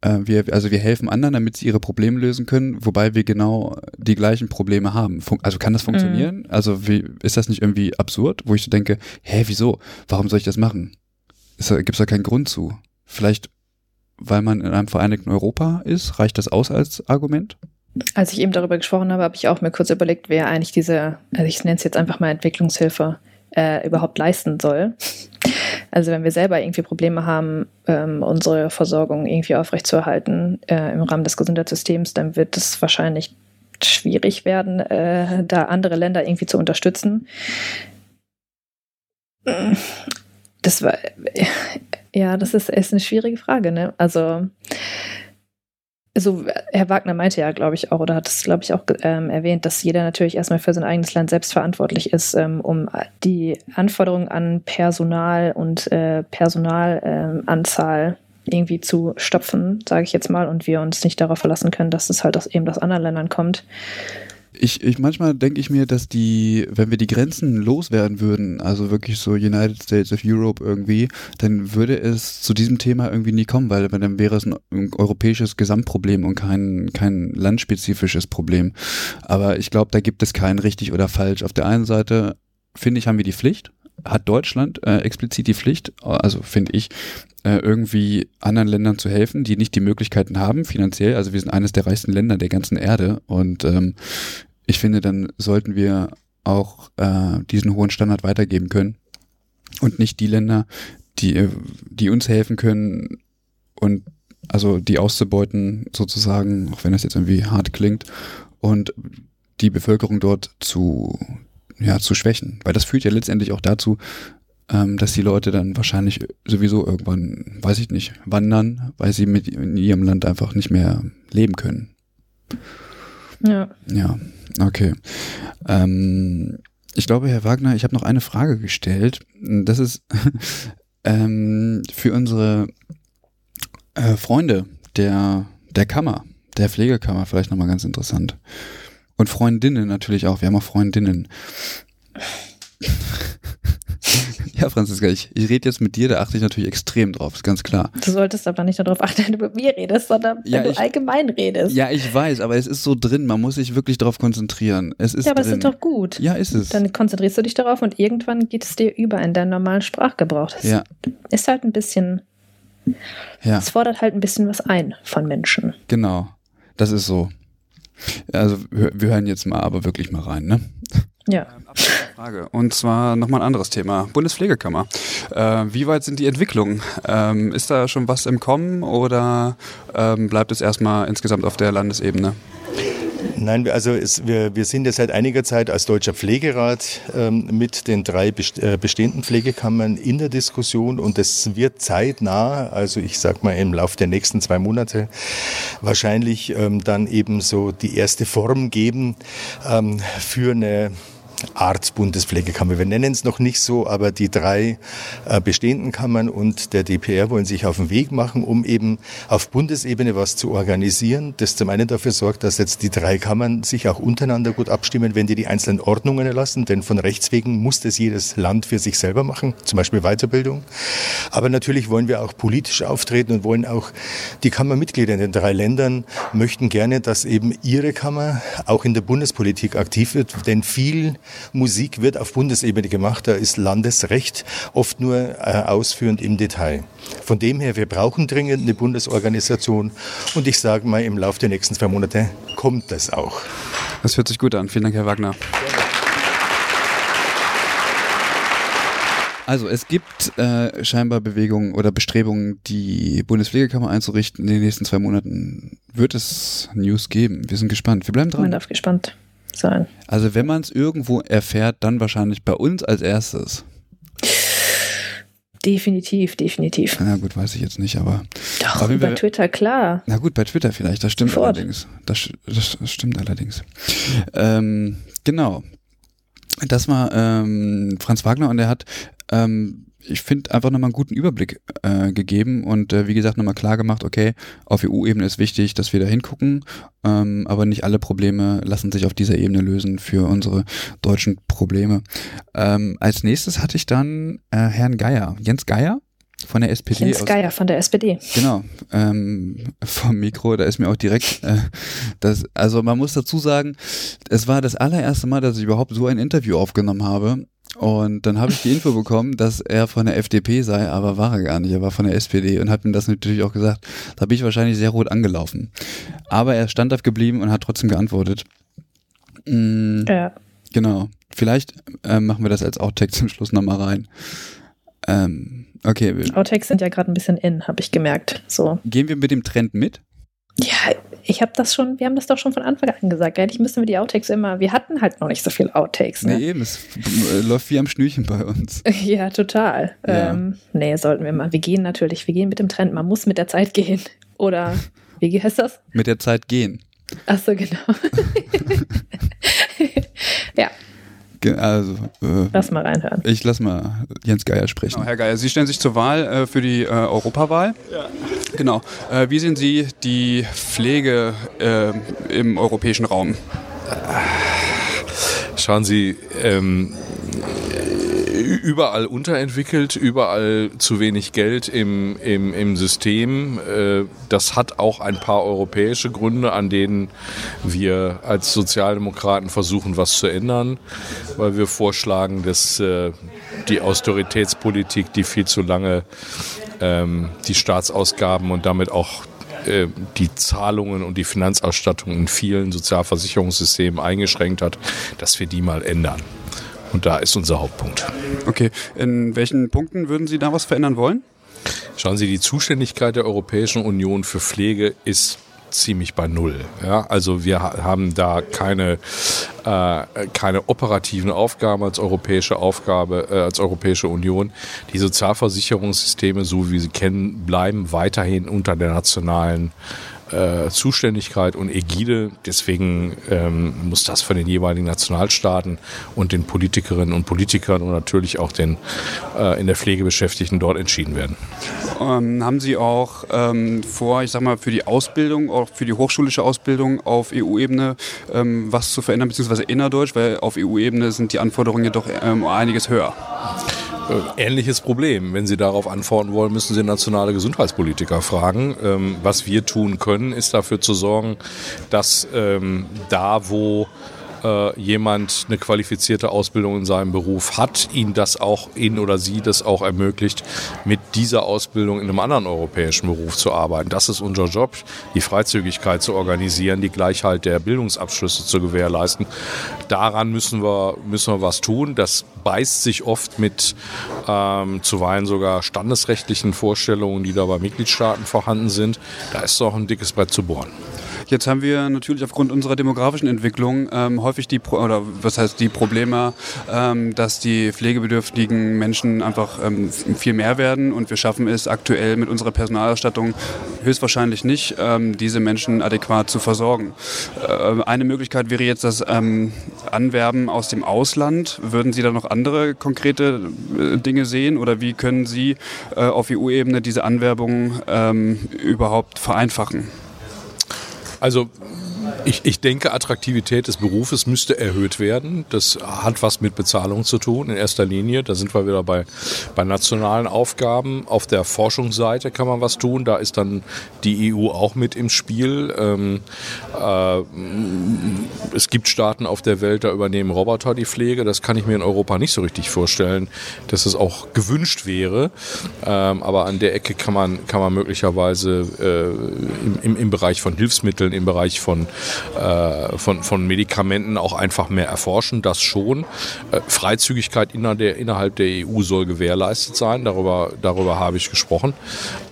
S1: Äh, wir, also wir helfen anderen, damit sie ihre Probleme lösen können, wobei wir genau die gleichen Probleme haben. Fun also kann das funktionieren? Mhm. Also wie, ist das nicht irgendwie absurd, wo ich so denke, hä, wieso? Warum soll ich das machen? Gibt es da keinen Grund zu? Vielleicht, weil man in einem vereinigten Europa ist, reicht das aus als Argument?
S2: Als ich eben darüber gesprochen habe, habe ich auch mir kurz überlegt, wer eigentlich diese, also ich nenne es jetzt einfach mal Entwicklungshilfe, äh, überhaupt leisten soll. Also wenn wir selber irgendwie Probleme haben, ähm, unsere Versorgung irgendwie aufrechtzuerhalten äh, im Rahmen des Gesundheitssystems, dann wird es wahrscheinlich schwierig werden, äh, da andere Länder irgendwie zu unterstützen. Das war, ja, das ist, ist eine schwierige Frage, ne? Also also Herr Wagner meinte ja, glaube ich, auch, oder hat es, glaube ich, auch ähm, erwähnt, dass jeder natürlich erstmal für sein eigenes Land selbst verantwortlich ist, ähm, um die Anforderungen an Personal und äh, Personalanzahl ähm, irgendwie zu stopfen, sage ich jetzt mal, und wir uns nicht darauf verlassen können, dass es halt aus eben aus anderen Ländern kommt
S1: ich, ich manchmal denke ich mir, dass die, wenn wir die Grenzen loswerden würden, also wirklich so United States of Europe irgendwie, dann würde es zu diesem Thema irgendwie nie kommen, weil dann wäre es ein, ein europäisches Gesamtproblem und kein, kein landspezifisches Problem. Aber ich glaube, da gibt es kein richtig oder falsch. Auf der einen Seite, finde ich, haben wir die Pflicht, hat Deutschland äh, explizit die Pflicht, also finde ich, äh, irgendwie anderen Ländern zu helfen, die nicht die Möglichkeiten haben, finanziell. Also wir sind eines der reichsten Länder der ganzen Erde und ähm, ich finde, dann sollten wir auch äh, diesen hohen Standard weitergeben können und nicht die Länder, die, äh, die uns helfen können und also die auszubeuten sozusagen, auch wenn das jetzt irgendwie hart klingt, und die Bevölkerung dort zu, ja, zu schwächen. Weil das führt ja letztendlich auch dazu, ähm, dass die Leute dann wahrscheinlich sowieso irgendwann, weiß ich nicht, wandern, weil sie mit in ihrem Land einfach nicht mehr leben können.
S2: Ja.
S1: Ja. Okay. Ähm, ich glaube, Herr Wagner, ich habe noch eine Frage gestellt. Das ist ähm, für unsere äh, Freunde der, der Kammer, der Pflegekammer vielleicht nochmal ganz interessant. Und Freundinnen natürlich auch. Wir haben auch Freundinnen. Ja, Franziska, ich, ich rede jetzt mit dir, da achte ich natürlich extrem drauf, ist ganz klar.
S2: Du solltest aber nicht darauf achten, wenn du mit mir redest, sondern ja, wenn ich, du allgemein redest.
S1: Ja, ich weiß, aber es ist so drin, man muss sich wirklich darauf konzentrieren. Es ist
S2: ja, aber
S1: drin.
S2: es ist doch gut.
S1: Ja, ist es.
S2: Dann konzentrierst du dich darauf und irgendwann geht es dir über in deinen normalen Sprachgebrauch. Das
S1: ja.
S2: ist halt ein bisschen.
S1: Ja.
S2: Es fordert halt ein bisschen was ein von Menschen.
S1: Genau. Das ist so. Also wir hören jetzt mal aber wirklich mal rein, ne?
S2: Ja.
S4: Frage. Und zwar nochmal ein anderes Thema. Bundespflegekammer. Äh, wie weit sind die Entwicklungen? Ähm, ist da schon was im Kommen oder ähm, bleibt es erstmal insgesamt auf der Landesebene?
S3: Nein, also es, wir, wir sind ja seit einiger Zeit als Deutscher Pflegerat ähm, mit den drei äh, bestehenden Pflegekammern in der Diskussion und es wird zeitnah, also ich sag mal im Laufe der nächsten zwei Monate, wahrscheinlich ähm, dann eben so die erste Form geben ähm, für eine Art Bundespflegekammer. Wir nennen es noch nicht so, aber die drei äh, bestehenden Kammern und der DPR wollen sich auf den Weg machen, um eben auf Bundesebene was zu organisieren, das zum einen dafür sorgt, dass jetzt die drei Kammern sich auch untereinander gut abstimmen, wenn die die einzelnen Ordnungen erlassen, denn von Rechts wegen muss das jedes Land für sich selber machen, zum Beispiel Weiterbildung. Aber natürlich wollen wir auch politisch auftreten und wollen auch die Kammermitglieder in den drei Ländern möchten gerne, dass eben ihre Kammer auch in der Bundespolitik aktiv wird, denn viel Musik wird auf Bundesebene gemacht, da ist Landesrecht oft nur äh, ausführend im Detail. Von dem her, wir brauchen dringend eine Bundesorganisation und ich sage mal, im Laufe der nächsten zwei Monate kommt das auch.
S4: Das hört sich gut an. Vielen Dank, Herr Wagner.
S1: Also es gibt äh, scheinbar Bewegungen oder Bestrebungen, die Bundespflegekammer einzurichten. In den nächsten zwei Monaten wird es News geben. Wir sind gespannt. Wir bleiben dran.
S2: Man darf gespannt sein.
S1: Also wenn man es irgendwo erfährt, dann wahrscheinlich bei uns als erstes.
S2: Definitiv, definitiv.
S1: Na gut, weiß ich jetzt nicht, aber.
S2: Doch,
S1: aber
S2: über
S1: wir,
S2: Twitter, klar.
S1: Na gut, bei Twitter vielleicht, das stimmt
S2: Sofort.
S1: allerdings. Das, das, das stimmt allerdings. Ähm, genau. Das war ähm, Franz Wagner und er hat, ähm, ich finde, einfach nochmal einen guten Überblick äh, gegeben und äh, wie gesagt nochmal klar gemacht, okay, auf EU-Ebene ist wichtig, dass wir da hingucken, ähm, aber nicht alle Probleme lassen sich auf dieser Ebene lösen für unsere deutschen Probleme. Ähm, als nächstes hatte ich dann äh, Herrn Geier, Jens Geier von der SPD.
S2: Jens
S1: aus-
S2: Geier von der SPD.
S1: Genau, ähm, vom Mikro, da ist mir auch direkt, äh, das, also man muss dazu sagen, es war das allererste Mal, dass ich überhaupt so ein Interview aufgenommen habe. Und dann habe ich die Info bekommen, dass er von der FDP sei, aber war er gar nicht. Er war von der SPD und hat mir das natürlich auch gesagt. Da bin ich wahrscheinlich sehr rot angelaufen. Aber er ist standhaft geblieben und hat trotzdem geantwortet. Mm,
S2: Ja.
S1: Genau. Vielleicht äh, machen wir das als Outtake zum Schluss nochmal rein. Ähm, okay, wir-
S2: Outtakes sind ja gerade ein bisschen in, habe ich gemerkt. So.
S1: gehen wir mit dem Trend mit?
S2: Ja, ich habe das schon, wir haben das doch schon von Anfang an gesagt. Eigentlich müssen wir die Outtakes immer, wir hatten halt noch nicht so viel Outtakes. Ne?
S1: Nee, eben, es läuft wie am Schnürchen bei uns.
S2: Ja, total.
S1: Ja.
S2: Ähm, nee, sollten wir mal. Wir gehen natürlich, wir gehen mit dem Trend. Man muss mit der Zeit gehen. Oder wie heißt das?
S1: Mit der Zeit gehen.
S2: Ach so, genau. ja,
S1: Also, äh,
S2: lass mal reinhören.
S1: ich lass mal Jens Geier sprechen.
S4: Genau, Herr Geier, Sie stellen sich zur Wahl äh, für die äh, Europawahl. Ja. Genau. Äh, wie sehen Sie die Pflege äh, im europäischen Raum?
S5: Schauen Sie, ähm, überall unterentwickelt, überall zu wenig Geld im, im, im System. Äh, das hat auch ein paar europäische Gründe, an denen wir als Sozialdemokraten versuchen, was zu ändern, weil wir vorschlagen, dass äh, die Austeritätspolitik, die viel zu lange ähm, die Staatsausgaben und damit auch äh, die Zahlungen und die Finanzausstattung in vielen Sozialversicherungssystemen eingeschränkt hat, dass wir die mal ändern. Und da ist unser Hauptpunkt.
S4: Okay. In welchen Punkten würden Sie da was verändern wollen?
S5: Schauen Sie, die Zuständigkeit der Europäischen Union für Pflege ist ziemlich bei Null. Ja, also wir ha- haben da keine, äh, keine operativen Aufgaben als europäische Aufgabe, äh, als Europäische Union. Die Sozialversicherungssysteme, so wie wir sie kennen, bleiben weiterhin unter der nationalen äh, Zuständigkeit und Ägide. Deswegen ähm, muss das von den jeweiligen Nationalstaaten und den Politikerinnen und Politikern und natürlich auch den äh, in der Pflege Beschäftigten dort entschieden werden.
S4: Ähm, haben Sie auch ähm, vor, ich sag mal, für die Ausbildung, auch für die hochschulische Ausbildung auf EU-Ebene ähm, was zu verändern, beziehungsweise innerdeutsch, weil auf EU-Ebene sind die Anforderungen ja doch ähm, einiges höher.
S5: Äh, Ähnliches Problem. Wenn Sie darauf antworten wollen, müssen Sie nationale Gesundheitspolitiker fragen. Ähm, was wir tun können, ist dafür zu sorgen, dass ähm, da, wo äh, jemand eine qualifizierte Ausbildung in seinem Beruf hat, ihn das auch, ihn oder sie das auch ermöglicht, mit dieser Ausbildung in einem anderen europäischen Beruf zu arbeiten. Das ist unser Job, die Freizügigkeit zu organisieren, die Gleichheit der Bildungsabschlüsse zu gewährleisten. Daran müssen wir, müssen wir was tun. Das beißt sich oft mit ähm, zuweilen sogar standesrechtlichen Vorstellungen, die da bei Mitgliedstaaten vorhanden sind. Da ist doch ein dickes Brett zu bohren.
S4: Jetzt haben wir natürlich aufgrund unserer demografischen Entwicklung ähm, häufig die, Pro oder was heißt die Probleme, ähm, dass die pflegebedürftigen Menschen einfach ähm, viel mehr werden und wir schaffen es aktuell mit unserer Personalausstattung höchstwahrscheinlich nicht, ähm, diese Menschen adäquat zu versorgen. Äh, eine Möglichkeit wäre jetzt das ähm, Anwerben aus dem Ausland. Würden Sie da noch andere konkrete äh, Dinge sehen oder wie können Sie äh, auf EU-Ebene diese Anwerbung ähm, überhaupt vereinfachen?
S5: Also ich, ich denke, Attraktivität des Berufes müsste erhöht werden. Das hat was mit Bezahlung zu tun in erster Linie. Da sind wir wieder bei, bei nationalen Aufgaben. Auf der Forschungsseite kann man was tun. Da ist dann die EU auch mit im Spiel. Ähm, äh, es gibt Staaten auf der Welt, da übernehmen Roboter die Pflege. Das kann ich mir in Europa nicht so richtig vorstellen, dass es auch gewünscht wäre. Ähm, aber an der Ecke kann man, kann man möglicherweise äh, im, im, im Bereich von Hilfsmitteln, im Bereich von äh, von, von Medikamenten auch einfach mehr erforschen, das schon. Äh, Freizügigkeit innerhalb der, innerhalb der EU soll gewährleistet sein, darüber, darüber habe ich gesprochen.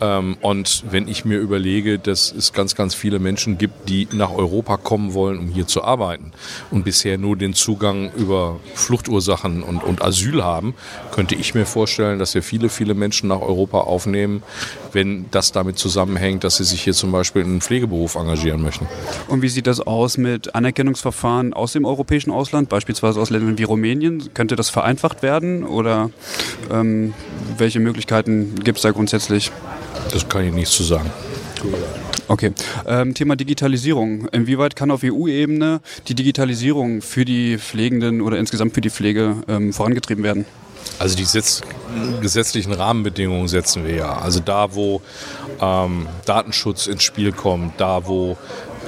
S5: Ähm, und wenn ich mir überlege, dass es ganz, ganz viele Menschen gibt, die nach Europa kommen wollen, um hier zu arbeiten und bisher nur den Zugang über Fluchtursachen und, und Asyl haben, könnte ich mir vorstellen, dass wir viele, viele Menschen nach Europa aufnehmen, wenn das damit zusammenhängt, dass sie sich hier zum Beispiel in einem Pflegeberuf engagieren möchten.
S4: Und wie sieht das aus mit Anerkennungsverfahren aus dem europäischen Ausland, beispielsweise aus Ländern wie Rumänien? Könnte das vereinfacht werden oder ähm, welche Möglichkeiten gibt es da grundsätzlich?
S5: Das kann ich nicht zu sagen.
S4: Okay. Ähm, Thema Digitalisierung. Inwieweit kann auf EU-Ebene die Digitalisierung für die Pflegenden oder insgesamt für die Pflege ähm, vorangetrieben werden?
S5: Also die Setz gesetzlichen Rahmenbedingungen setzen wir ja. Also da, wo ähm, Datenschutz ins Spiel kommt, da, wo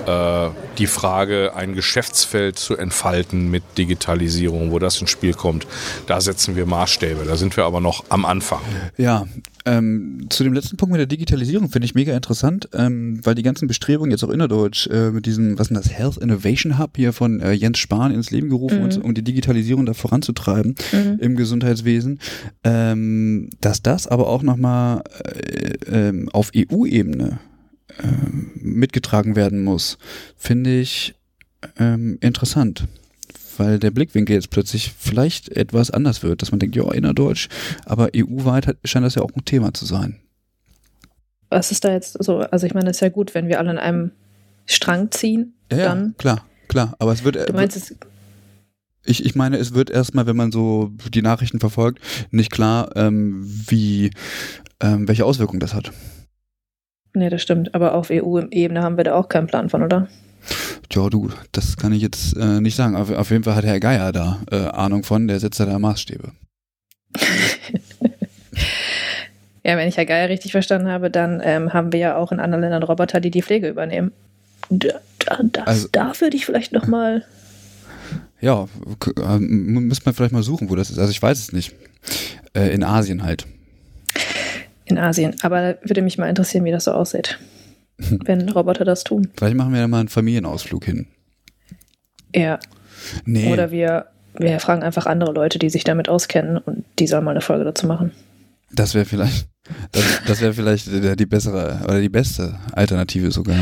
S5: äh, die Frage, ein Geschäftsfeld zu entfalten mit Digitalisierung, wo das ins Spiel kommt, da setzen wir Maßstäbe. Da sind wir aber noch am Anfang.
S1: Ja, ähm, zu dem letzten Punkt mit der Digitalisierung finde ich mega interessant, ähm, weil die ganzen Bestrebungen jetzt auch innerdeutsch äh, mit diesem, was ist denn das, Health Innovation Hub hier von äh, Jens Spahn ins Leben gerufen, mhm. um die Digitalisierung da voranzutreiben mhm. im Gesundheitswesen, ähm, dass das aber auch nochmal äh, äh, auf EU-Ebene ähm, mitgetragen werden muss, finde ich ähm, interessant. Weil der Blickwinkel jetzt plötzlich vielleicht etwas anders wird, dass man denkt, ja, innerdeutsch, aber EU-weit scheint das ja auch ein Thema zu sein.
S2: Was ist da jetzt so? Also ich meine, es ist ja gut, wenn wir alle an einem Strang ziehen.
S1: Ja,
S2: dann
S1: klar, klar. Aber es wird.
S2: Du meinst es.
S1: Ich, ich meine, es wird erstmal, wenn man so die Nachrichten verfolgt, nicht klar, ähm, wie, ähm, welche Auswirkungen das hat.
S2: Nee, das stimmt. Aber auf EU-Ebene haben wir da auch keinen Plan von, oder?
S1: Tja, du, das kann ich jetzt äh, nicht sagen. Auf, auf, jeden Fall hat Herr Geier da äh, Ahnung von, der setzt da Maßstäbe.
S2: ja, wenn ich Herr Geier richtig verstanden habe, dann ähm, haben wir ja auch in anderen Ländern Roboter, die die Pflege übernehmen. Da, da, das, also, da würde ich vielleicht nochmal.
S1: Ja, äh, müsste man vielleicht mal suchen, wo das ist. Also ich weiß es nicht. Äh, in Asien halt
S2: in Asien. Aber würde mich mal interessieren, wie das so aussieht, wenn Roboter das tun.
S1: Vielleicht machen wir da mal einen Familienausflug hin.
S2: Ja.
S1: Nee.
S2: Oder wir, wir fragen einfach andere Leute, die sich damit auskennen und die sollen mal eine Folge dazu machen.
S1: Das wäre vielleicht, das, das wäre vielleicht die bessere oder die beste Alternative sogar.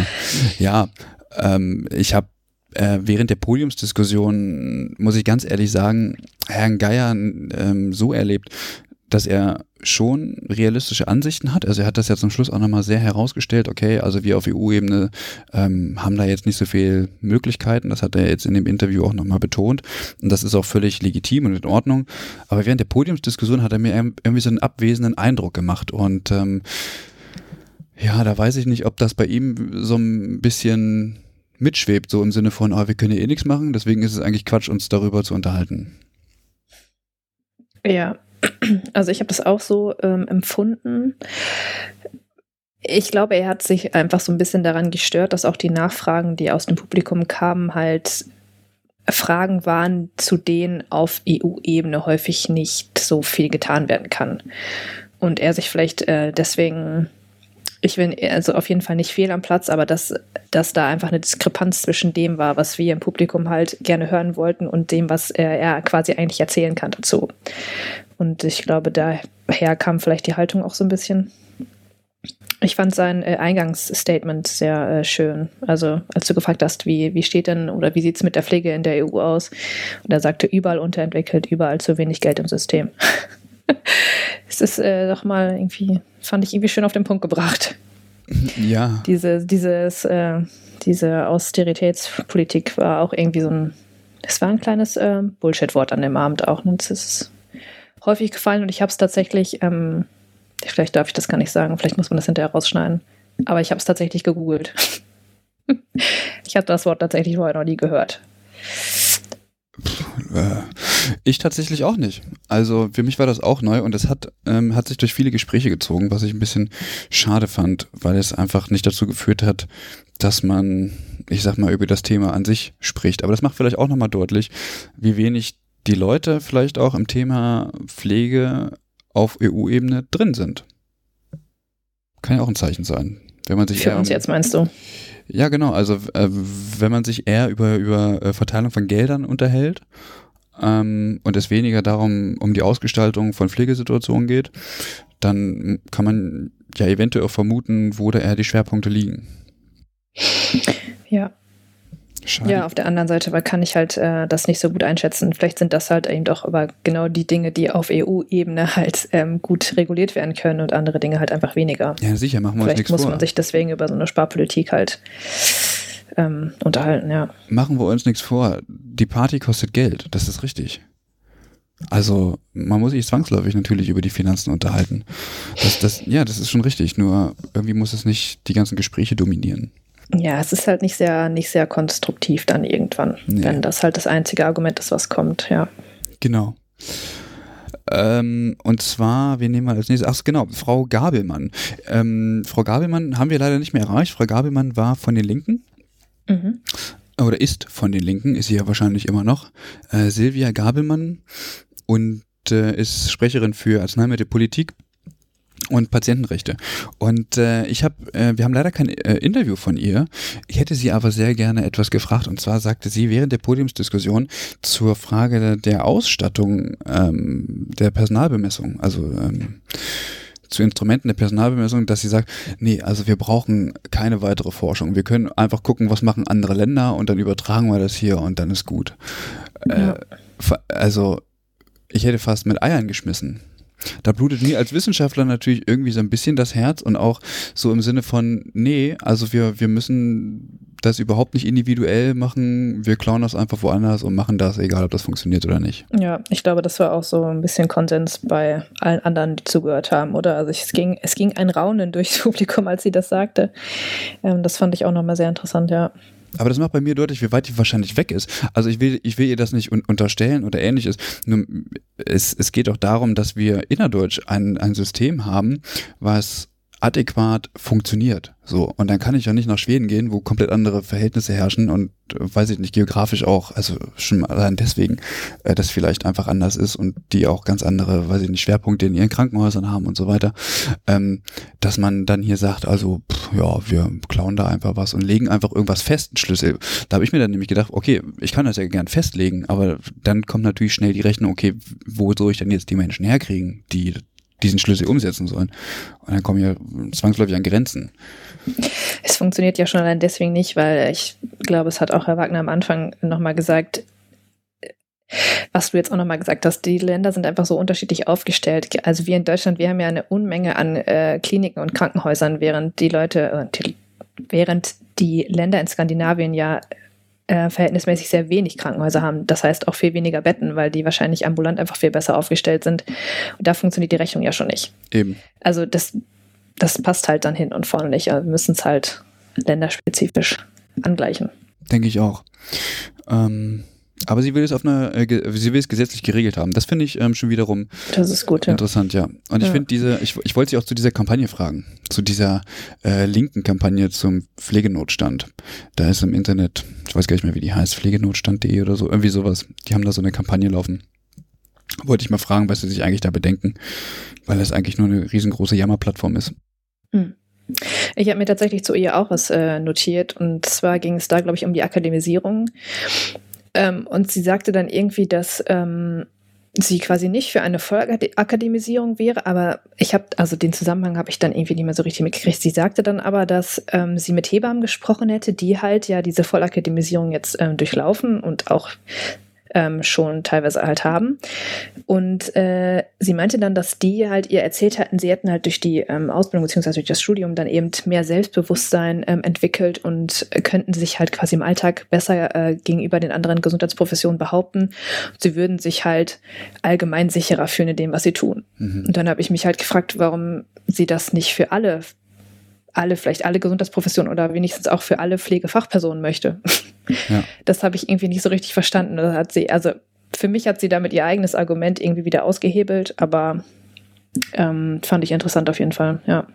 S1: Ja, ähm, ich habe äh, während der Podiumsdiskussion, muss ich ganz ehrlich sagen, Herrn Geier ähm, so erlebt, dass er schon realistische Ansichten hat. Also er hat das ja zum Schluss auch nochmal sehr herausgestellt, okay, also wir auf EU-Ebene ähm, haben da jetzt nicht so viel Möglichkeiten, das hat er jetzt in dem Interview auch nochmal betont und das ist auch völlig legitim und in Ordnung. Aber während der Podiumsdiskussion hat er mir irgendwie so einen abwesenden Eindruck gemacht und ähm, ja, da weiß ich nicht, ob das bei ihm so ein bisschen mitschwebt, so im Sinne von, oh, wir können ja eh nichts machen, deswegen ist es eigentlich Quatsch, uns darüber zu unterhalten.
S2: Ja, also ich habe das auch so ähm, empfunden. Ich glaube, er hat sich einfach so ein bisschen daran gestört, dass auch die Nachfragen, die aus dem Publikum kamen, halt Fragen waren, zu denen auf EU-Ebene häufig nicht so viel getan werden kann. Und er sich vielleicht äh, deswegen ich bin also auf jeden Fall nicht fehl am Platz, aber dass, dass da einfach eine Diskrepanz zwischen dem war, was wir im Publikum halt gerne hören wollten und dem, was er, er quasi eigentlich erzählen kann dazu. Und ich glaube, daher kam vielleicht die Haltung auch so ein bisschen. Ich fand sein äh, Eingangsstatement sehr äh, schön. Also, als du gefragt hast, wie, wie steht denn oder wie sieht es mit der Pflege in der EU aus? Und er sagte, überall unterentwickelt, überall zu wenig Geld im System. es ist äh, doch mal irgendwie, fand ich irgendwie schön auf den Punkt gebracht.
S1: Ja.
S2: Diese, dieses, äh, diese Austeritätspolitik war auch irgendwie so ein, es war ein kleines äh, Bullshit-Wort an dem Abend auch. Und es ist häufig gefallen und ich habe es tatsächlich, ähm, vielleicht darf ich das gar nicht sagen, vielleicht muss man das hinterher rausschneiden, aber ich habe es tatsächlich gegoogelt. ich habe das Wort tatsächlich vorher noch nie gehört.
S1: Äh, ich tatsächlich auch nicht. Also für mich war das auch neu und es hat, ähm, hat sich durch viele Gespräche gezogen, was ich ein bisschen schade fand, weil es einfach nicht dazu geführt hat, dass man, ich sag mal, über das Thema an sich spricht. Aber das macht vielleicht auch nochmal deutlich, wie wenig die Leute vielleicht auch im Thema Pflege auf EU-Ebene drin sind. Kann ja auch ein Zeichen sein. Wenn man sich
S2: Für
S1: eher
S2: uns jetzt meinst du?
S1: Ja, genau. Also äh, wenn man sich eher über, über äh, Verteilung von Geldern unterhält ähm, und es weniger darum um die Ausgestaltung von Pflegesituationen geht, dann kann man ja eventuell auch vermuten, wo da eher die Schwerpunkte liegen.
S2: Ja.
S1: Schade.
S2: Ja, auf der anderen Seite weil kann ich halt äh, das nicht so gut einschätzen. Vielleicht sind das halt eben doch aber genau die Dinge, die auf EU-Ebene halt ähm, gut reguliert werden können und andere Dinge halt einfach weniger.
S1: Ja, sicher, machen wir uns
S2: Vielleicht
S1: nichts
S2: muss
S1: vor.
S2: man sich deswegen über so eine Sparpolitik halt ähm, unterhalten, ja.
S1: machen wir uns nichts vor. Die Party kostet Geld, das ist richtig. Also man muss sich zwangsläufig natürlich über die Finanzen unterhalten. Das, das, ja, das ist schon richtig. Nur irgendwie muss es nicht die ganzen Gespräche dominieren.
S2: Ja, es ist halt nicht sehr, nicht sehr konstruktiv dann irgendwann,
S1: Nee.
S2: wenn das halt das einzige Argument ist, was kommt, ja.
S1: Genau. Ähm, und zwar, wir nehmen mal als nächstes, ach genau, Frau Gabelmann. Ähm, Frau Gabelmann haben wir leider nicht mehr erreicht. Frau Gabelmann war von den Linken
S2: Mhm.
S1: oder ist von den Linken, ist sie ja wahrscheinlich immer noch. Äh, Silvia Gabelmann und äh, ist Sprecherin für Arzneimittelpolitik und Patientenrechte. Und äh, ich habe, äh, wir haben leider kein äh, Interview von ihr. Ich hätte sie aber sehr gerne etwas gefragt. Und zwar sagte sie während der Podiumsdiskussion zur Frage der Ausstattung ähm, der Personalbemessung, also ähm, zu Instrumenten der Personalbemessung, dass sie sagt, nee, also wir brauchen keine weitere Forschung. Wir können einfach gucken, was machen andere Länder und dann übertragen wir das hier und dann ist gut.
S2: Ja.
S1: Äh, also ich hätte fast mit Eiern geschmissen. Da blutet mir als Wissenschaftler natürlich irgendwie so ein bisschen das Herz und auch so im Sinne von, nee, also wir, wir müssen das überhaupt nicht individuell machen, wir klauen das einfach woanders und machen das, egal ob das funktioniert oder nicht.
S2: Ja, ich glaube, das war auch so ein bisschen Konsens bei allen anderen, die zugehört haben, oder? Also ich, es, ging, es ging ein Raunen durchs Publikum, als sie das sagte. Ähm, das fand ich auch nochmal sehr interessant, ja.
S1: Aber das macht bei mir deutlich, wie weit die wahrscheinlich weg ist. Also ich will, ich will ihr das nicht un unterstellen oder ähnliches. Nur es, es geht auch darum, dass wir innerdeutsch ein, ein System haben, was adäquat funktioniert. So. Und dann kann ich ja nicht nach Schweden gehen, wo komplett andere Verhältnisse herrschen und äh, weiß ich nicht, geografisch auch, also schon allein deswegen, äh, das vielleicht einfach anders ist und die auch ganz andere, weiß ich nicht, Schwerpunkte in ihren Krankenhäusern haben und so weiter. Ähm, dass man dann hier sagt, also, pff, ja, wir klauen da einfach was und legen einfach irgendwas fest, einen Schlüssel. Da habe ich mir dann nämlich gedacht, okay, ich kann das ja gern festlegen, aber dann kommt natürlich schnell die Rechnung, okay, wo soll ich denn jetzt die Menschen herkriegen, die diesen Schlüssel umsetzen sollen? Und dann kommen ja zwangsläufig an Grenzen.
S2: Es funktioniert ja schon allein deswegen nicht, weil ich glaube, es hat auch Herr Wagner am Anfang nochmal gesagt, was du jetzt auch nochmal gesagt hast, die Länder sind einfach so unterschiedlich aufgestellt. Also wir in Deutschland, wir haben ja eine Unmenge an äh, Kliniken und Krankenhäusern, während die Leute, äh, die, während die Länder in Skandinavien ja äh, verhältnismäßig sehr wenig Krankenhäuser haben. Das heißt auch viel weniger Betten, weil die wahrscheinlich ambulant einfach viel besser aufgestellt sind. Und da funktioniert die Rechnung ja schon nicht.
S1: Eben.
S2: Also das, das passt halt dann hin und vorne nicht. Also wir müssen es halt länderspezifisch angleichen.
S1: Denke ich auch. Ähm, aber sie will es auf eine, äh, sie will es gesetzlich geregelt haben. Das finde ich ähm, schon wiederum
S2: Das ist gut, ja.
S1: interessant, ja. Und ich
S2: Ja.
S1: finde diese, ich, ich wollte sie auch zu dieser Kampagne fragen, zu dieser äh, linken Kampagne zum Pflegenotstand. Da ist im Internet, ich weiß gar nicht mehr, wie die heißt, pflegenotstand.de oder so, irgendwie sowas. Die haben da so eine Kampagne laufen. Wollte ich mal fragen, was sie sich eigentlich da bedenken, weil das eigentlich nur eine riesengroße Jammerplattform ist.
S2: Hm. Ich habe mir tatsächlich zu ihr auch was äh, notiert und zwar ging es da, glaube ich, um die Akademisierung. Ähm, und sie sagte dann irgendwie, dass ähm, sie quasi nicht für eine Vollakademisierung wäre, aber ich habe, also den Zusammenhang habe ich dann irgendwie nicht mehr so richtig mitgekriegt. Sie sagte dann aber, dass ähm, sie mit Hebammen gesprochen hätte, die halt ja diese Vollakademisierung jetzt ähm, durchlaufen und auch ähm, schon teilweise halt haben. Und äh, sie meinte dann, dass die halt ihr erzählt hatten, sie hätten halt durch die ähm, Ausbildung bzw. durch das Studium dann eben mehr Selbstbewusstsein ähm, entwickelt und könnten sich halt quasi im Alltag besser äh, gegenüber den anderen Gesundheitsprofessionen behaupten. Sie würden sich halt allgemein sicherer fühlen in dem, was sie tun.
S1: Mhm.
S2: Und dann habe ich mich halt gefragt, warum sie das nicht für alle, alle, vielleicht alle Gesundheitsprofessionen oder wenigstens auch für alle Pflegefachpersonen möchte.
S1: Ja.
S2: Das habe ich irgendwie nicht so richtig verstanden. Das hat sie, also für mich hat sie damit ihr eigenes Argument irgendwie wieder ausgehebelt, aber ähm, fand ich interessant auf jeden Fall, ja.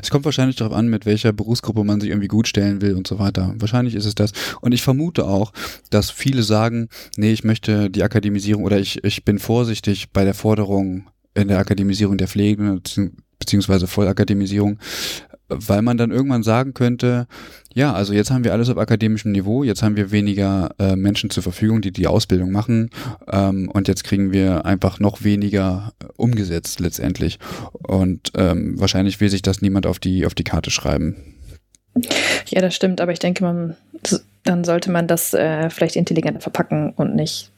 S1: Es kommt wahrscheinlich darauf an, mit welcher Berufsgruppe man sich irgendwie gut stellen will und so weiter. Wahrscheinlich ist es das. Und ich vermute auch, dass viele sagen, nee, ich möchte die Akademisierung oder ich, ich bin vorsichtig bei der Forderung in der Akademisierung der Pflege bezieh- beziehungsweise Vollakademisierung, weil man dann irgendwann sagen könnte, ja, also jetzt haben wir alles auf akademischem Niveau, jetzt haben wir weniger äh, Menschen zur Verfügung, die die Ausbildung machen ähm, und jetzt kriegen wir einfach noch weniger äh, umgesetzt letztendlich. Und ähm, wahrscheinlich will sich das niemand auf die, auf die Karte schreiben.
S2: Ja, das stimmt, aber ich denke, man, dann sollte man das äh, vielleicht intelligenter verpacken und nicht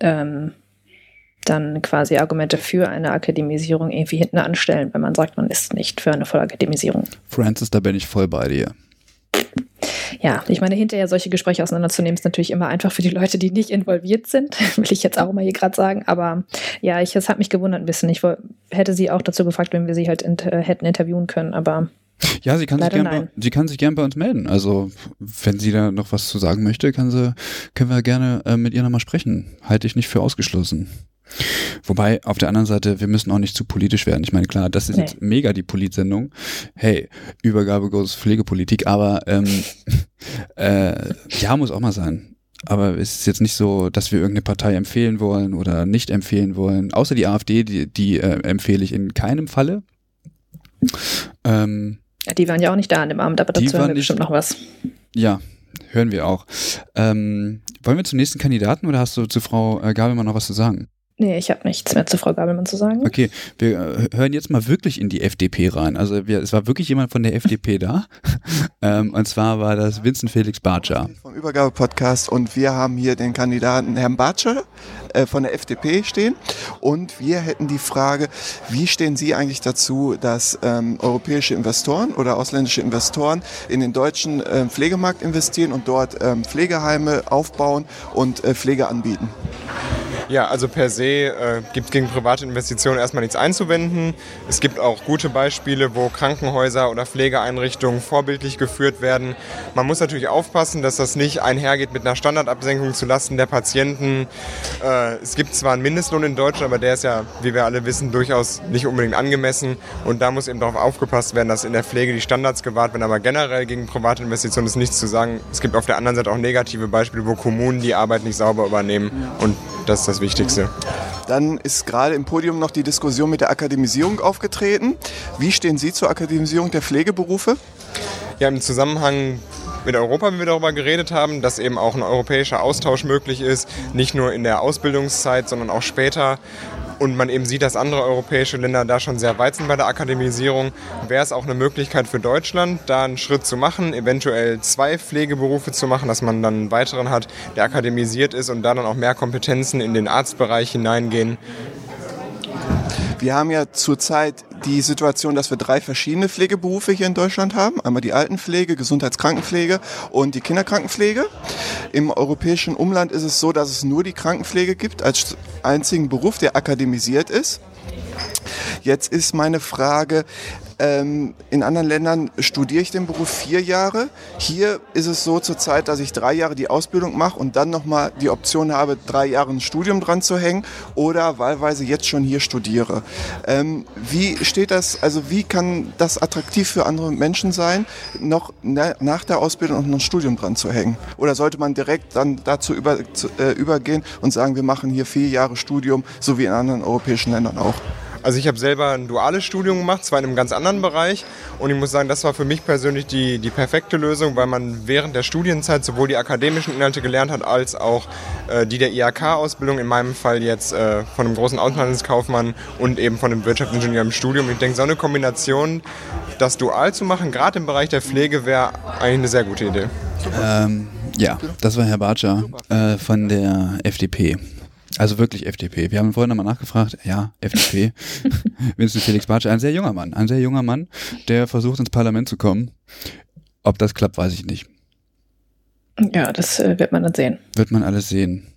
S2: ähm, dann quasi Argumente für eine Akademisierung irgendwie hinten anstellen, wenn man sagt, man ist nicht für eine Vollakademisierung.
S1: Francis, da bin ich voll bei dir.
S2: Ja, ich meine, hinterher solche Gespräche auseinanderzunehmen, ist natürlich immer einfach für die Leute, die nicht involviert sind, will ich jetzt auch mal hier gerade sagen. Aber ja, ich, es hat mich gewundert ein bisschen. Ich hätte sie auch dazu gefragt, wenn wir sie halt inter hätten interviewen können, aber
S1: ja, sie kann, sich gern bei, sie kann sich gern bei uns melden. Also, wenn sie da noch was zu sagen möchte, kann sie, können wir gerne äh, mit ihr nochmal sprechen. Halte ich nicht für ausgeschlossen. Wobei, auf der anderen Seite, wir müssen auch nicht zu politisch werden. Ich meine, klar, das ist nee. jetzt mega die Politsendung. Hey, Übergabe goes Pflegepolitik, aber ähm, äh, ja, muss auch mal sein. Aber es ist jetzt nicht so, dass wir irgendeine Partei empfehlen wollen oder nicht empfehlen wollen. Außer die AfD, die, die äh, empfehle ich in keinem Falle.
S2: Ähm, ja, die waren ja auch nicht da an dem Abend, aber dazu haben wir bestimmt noch was.
S1: Ja, hören wir auch. Ähm, wollen wir zum nächsten Kandidaten oder hast du zu Frau äh, Gabelmann noch was zu sagen?
S2: Nee, ich habe nichts mehr zu Frau Gabelmann zu sagen.
S1: Okay, wir äh, hören jetzt mal wirklich in die FDP rein. Also wir, es war wirklich jemand von der FDP da. ähm, und zwar war das Vincent Felix Bartscher.
S6: Vom Übergabe-Podcast und wir haben hier den Kandidaten Herrn Bartscher äh, von der FDP stehen. Und wir hätten die Frage, wie stehen Sie eigentlich dazu, dass ähm, europäische Investoren oder ausländische Investoren in den deutschen äh, Pflegemarkt investieren und dort ähm, Pflegeheime aufbauen und äh, Pflege anbieten?
S7: Ja, also per se äh, gibt gegen private Investitionen erstmal nichts einzuwenden. Es gibt auch gute Beispiele, wo Krankenhäuser oder Pflegeeinrichtungen vorbildlich geführt werden. Man muss natürlich aufpassen, dass das nicht einhergeht mit einer Standardabsenkung zulasten der Patienten. Äh, es gibt zwar einen Mindestlohn in Deutschland, aber der ist ja, wie wir alle wissen, durchaus nicht unbedingt angemessen. Und da muss eben darauf aufgepasst werden, dass in der Pflege die Standards gewahrt werden. Aber generell gegen private Investitionen ist nichts zu sagen. Es gibt auf der anderen Seite auch negative Beispiele, wo Kommunen die Arbeit nicht sauber übernehmen. Und das ist das Wichtigste.
S6: Dann ist gerade im Podium noch die Diskussion mit der Akademisierung aufgetreten. Wie stehen Sie zur Akademisierung der Pflegeberufe?
S7: Ja, im Zusammenhang mit Europa, wie wir darüber geredet haben, dass eben auch ein europäischer Austausch möglich ist, nicht nur in der Ausbildungszeit, sondern auch später und man eben sieht, dass andere europäische Länder da schon sehr weit sind bei der Akademisierung, wäre es auch eine Möglichkeit für Deutschland, da einen Schritt zu machen, eventuell zwei Pflegeberufe zu machen, dass man dann einen weiteren hat, der akademisiert ist und da dann auch mehr Kompetenzen in den Arztbereich hineingehen.
S6: Wir haben ja zurzeit die Situation, dass wir drei verschiedene Pflegeberufe hier in Deutschland haben. Einmal die Altenpflege, Gesundheitskrankenpflege und die Kinderkrankenpflege. Im europäischen Umland ist es so, dass es nur die Krankenpflege gibt als einzigen Beruf, der akademisiert ist. Jetzt ist meine Frage, ähm, in anderen Ländern studiere ich den Beruf vier Jahre. Hier ist es so zurzeit, dass ich drei Jahre die Ausbildung mache und dann nochmal die Option habe, drei Jahre ein Studium dran zu hängen oder wahlweise jetzt schon hier studiere. Ähm, wie steht das, also wie kann das attraktiv für andere Menschen sein, noch na, nach der Ausbildung noch ein Studium dran zu hängen? Oder sollte man direkt dann dazu über, zu, äh, übergehen und sagen, wir machen hier vier Jahre Studium, so wie in anderen europäischen Ländern auch?
S7: Also ich habe selber ein duales Studium gemacht, zwar in einem ganz anderen Bereich. Und ich muss sagen, das war für mich persönlich die, die perfekte Lösung, weil man während der Studienzeit sowohl die akademischen Inhalte gelernt hat, als auch äh, die der IHK-Ausbildung, in meinem Fall jetzt äh, von einem großen Auslandskaufmann und eben von einem Wirtschaftsingenieur im Studium. Ich denke, so eine Kombination, das dual zu machen, gerade im Bereich der Pflege, wäre eigentlich eine sehr gute Idee.
S1: Ähm, ja, das war Herr Bartscher äh, von der FDP. Also wirklich FDP. Wir haben vorhin nochmal nachgefragt. Ja, FDP. Vincent Felix Bartsch, ein sehr junger Mann. Ein sehr junger Mann, der versucht ins Parlament zu kommen. Ob das klappt, weiß ich nicht.
S2: Ja, das äh, wird man dann sehen.
S1: Wird man alles sehen.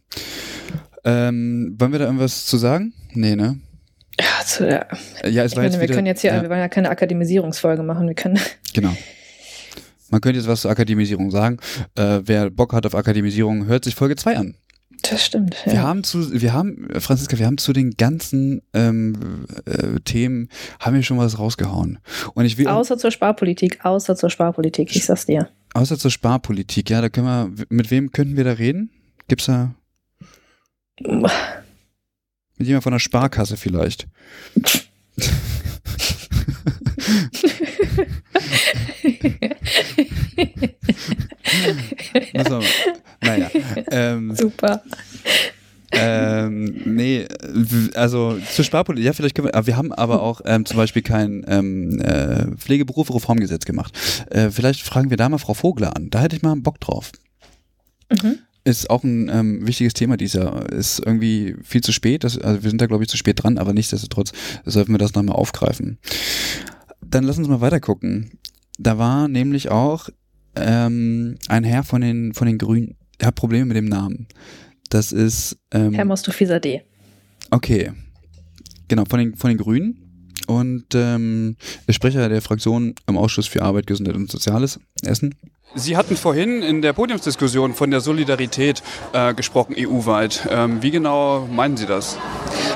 S1: Ähm, wollen wir da irgendwas zu sagen? Nee, ne?
S2: Ja, zu der, ja es war meine, jetzt wir wieder, können jetzt hier, ja. wir wollen ja keine Akademisierungsfolge machen. Wir können.
S1: Genau. Man könnte jetzt was zur Akademisierung sagen. Äh, wer Bock hat auf Akademisierung, hört sich Folge 2 an.
S2: Das stimmt. Ja.
S1: Wir haben zu, wir haben, Franziska, wir haben zu den ganzen ähm, äh, Themen haben wir schon was rausgehauen. Und ich will
S2: außer zur Sparpolitik, außer zur Sparpolitik, ich sag's dir.
S1: Außer zur Sparpolitik, ja, da können wir. Mit wem könnten wir da reden? Gibt's da? mit jemand von der Sparkasse vielleicht. Naja. Ähm,
S2: Super.
S1: ähm, nee, also zur Sparpolitik, ja, vielleicht können wir, aber wir haben aber auch ähm, zum Beispiel kein ähm, äh, Pflegeberufe-Reformgesetz gemacht. Äh, vielleicht fragen wir da mal Frau Vogler an. Da hätte ich mal Bock drauf.
S2: Mhm.
S1: Ist auch ein ähm, wichtiges Thema dieser. Ist irgendwie viel zu spät. Das, also wir sind da, glaube ich, zu spät dran, aber nichtsdestotrotz sollten wir das nochmal aufgreifen. Dann lass uns mal weiter gucken. Da war nämlich auch ähm, ein Herr von den, von den Grünen. Der hat Probleme mit dem Namen. Das ist. Ähm,
S2: Herr Mostofisa D.
S1: Okay. Genau, von den, von den Grünen. Und ähm, Sprecher der Fraktion im Ausschuss für Arbeit, Gesundheit und Soziales, Essen.
S4: Sie hatten vorhin in der Podiumsdiskussion von der Solidarität äh, gesprochen, EU-weit. Ähm, wie genau meinen Sie das?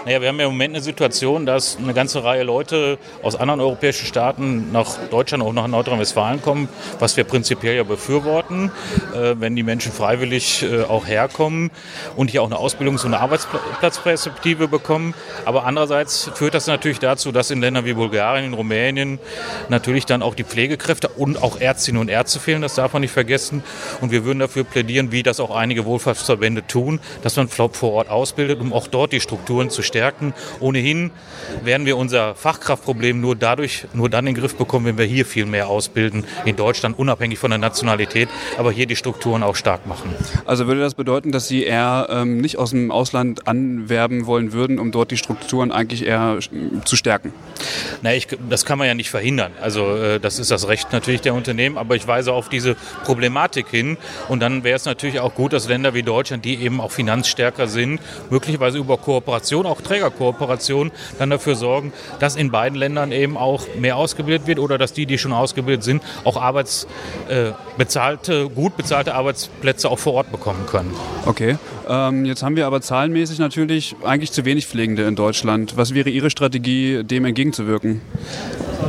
S8: Naja, wir haben ja im Moment eine Situation, dass eine ganze Reihe Leute aus anderen europäischen Staaten nach Deutschland und nach Nordrhein-Westfalen kommen, was wir prinzipiell ja befürworten, äh, wenn die Menschen freiwillig äh, auch herkommen und hier auch eine Ausbildungs- und eine Arbeitsplatzperspektive bekommen. Aber andererseits führt das natürlich dazu, dass in Ländern wie Bulgarien, Rumänien natürlich dann auch die Pflegekräfte und auch Ärztinnen und Ärzte fehlen. Das darf man nicht vergessen. Und wir würden dafür plädieren, wie das auch einige Wohlfahrtsverbände tun, dass man vor Ort ausbildet, um auch dort die Strukturen zu stärken. Ohnehin werden wir unser Fachkraftproblem nur dadurch, nur dann in den Griff bekommen, wenn wir hier viel mehr ausbilden, in Deutschland, unabhängig von der Nationalität, aber hier die Strukturen auch stark machen.
S4: Also würde das bedeuten, dass Sie eher ähm, nicht aus dem Ausland anwerben wollen würden, um dort die Strukturen eigentlich eher zu stärken?
S8: Na, ich, das kann man ja nicht verhindern. Also äh, das ist das Recht natürlich der Unternehmen, aber ich weise auf diese Problematik hin. Und dann wäre es natürlich auch gut, dass Länder wie Deutschland, die eben auch finanzstärker sind, möglicherweise über Kooperation, auch Trägerkooperation, dann dafür sorgen, dass in beiden Ländern eben auch mehr ausgebildet wird oder dass die, die schon ausgebildet sind, auch Arbeits, äh, gut bezahlte Arbeitsplätze auch vor Ort bekommen können.
S4: Okay. Ähm, jetzt haben wir aber zahlenmäßig natürlich eigentlich zu wenig Pflegende in Deutschland. Was wäre Ihre Strategie, dem entgegenzuwirken?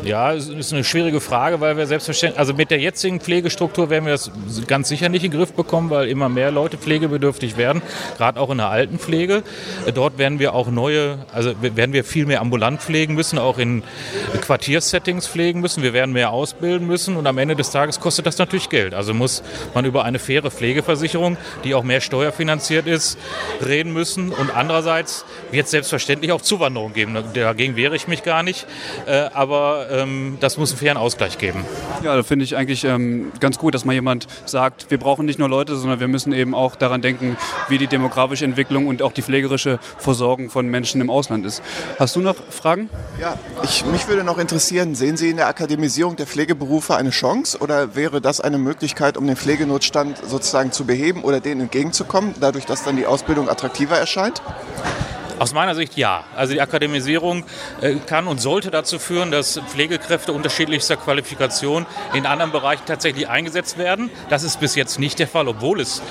S8: Ja, es ist eine schwierige Frage, weil wir selbstverständlich, also mit der jetzigen Pflegestruktur werden wir das ganz sicher nicht in den Griff bekommen, weil immer mehr Leute pflegebedürftig werden, gerade auch in der Altenpflege. Dort werden wir auch neue, also werden wir viel mehr ambulant pflegen müssen, auch in Quartiersettings pflegen müssen. Wir werden mehr ausbilden müssen und am Ende des Tages kostet das natürlich Geld. Also muss man über eine faire Pflegeversicherung, die auch mehr steuerfinanziert ist, reden müssen. Und andererseits wird es selbstverständlich auch Zuwanderung geben. Dagegen wehre ich mich gar nicht. Äh, aber ähm, das muss einen fairen Ausgleich geben.
S4: Ja, da finde ich eigentlich ähm, ganz gut, dass mal jemand sagt, wir brauchen nicht nur Leute, sondern wir müssen eben auch daran denken, wie die demografische Entwicklung und auch die pflegerische Versorgung von Menschen im Ausland ist. Hast du noch Fragen?
S6: Ja, ich, mich würde noch interessieren, sehen Sie in der Akademisierung der Pflegeberufe eine Chance oder wäre das eine Möglichkeit, um den Pflegenotstand sozusagen zu beheben oder denen entgegenzukommen, dadurch, dass dann die Ausbildung attraktiver erscheint?
S8: Aus meiner Sicht ja. Also die Akademisierung äh, kann und sollte dazu führen, dass Pflegekräfte unterschiedlichster Qualifikation in anderen Bereichen tatsächlich eingesetzt werden. Das ist bis jetzt nicht der Fall, obwohl es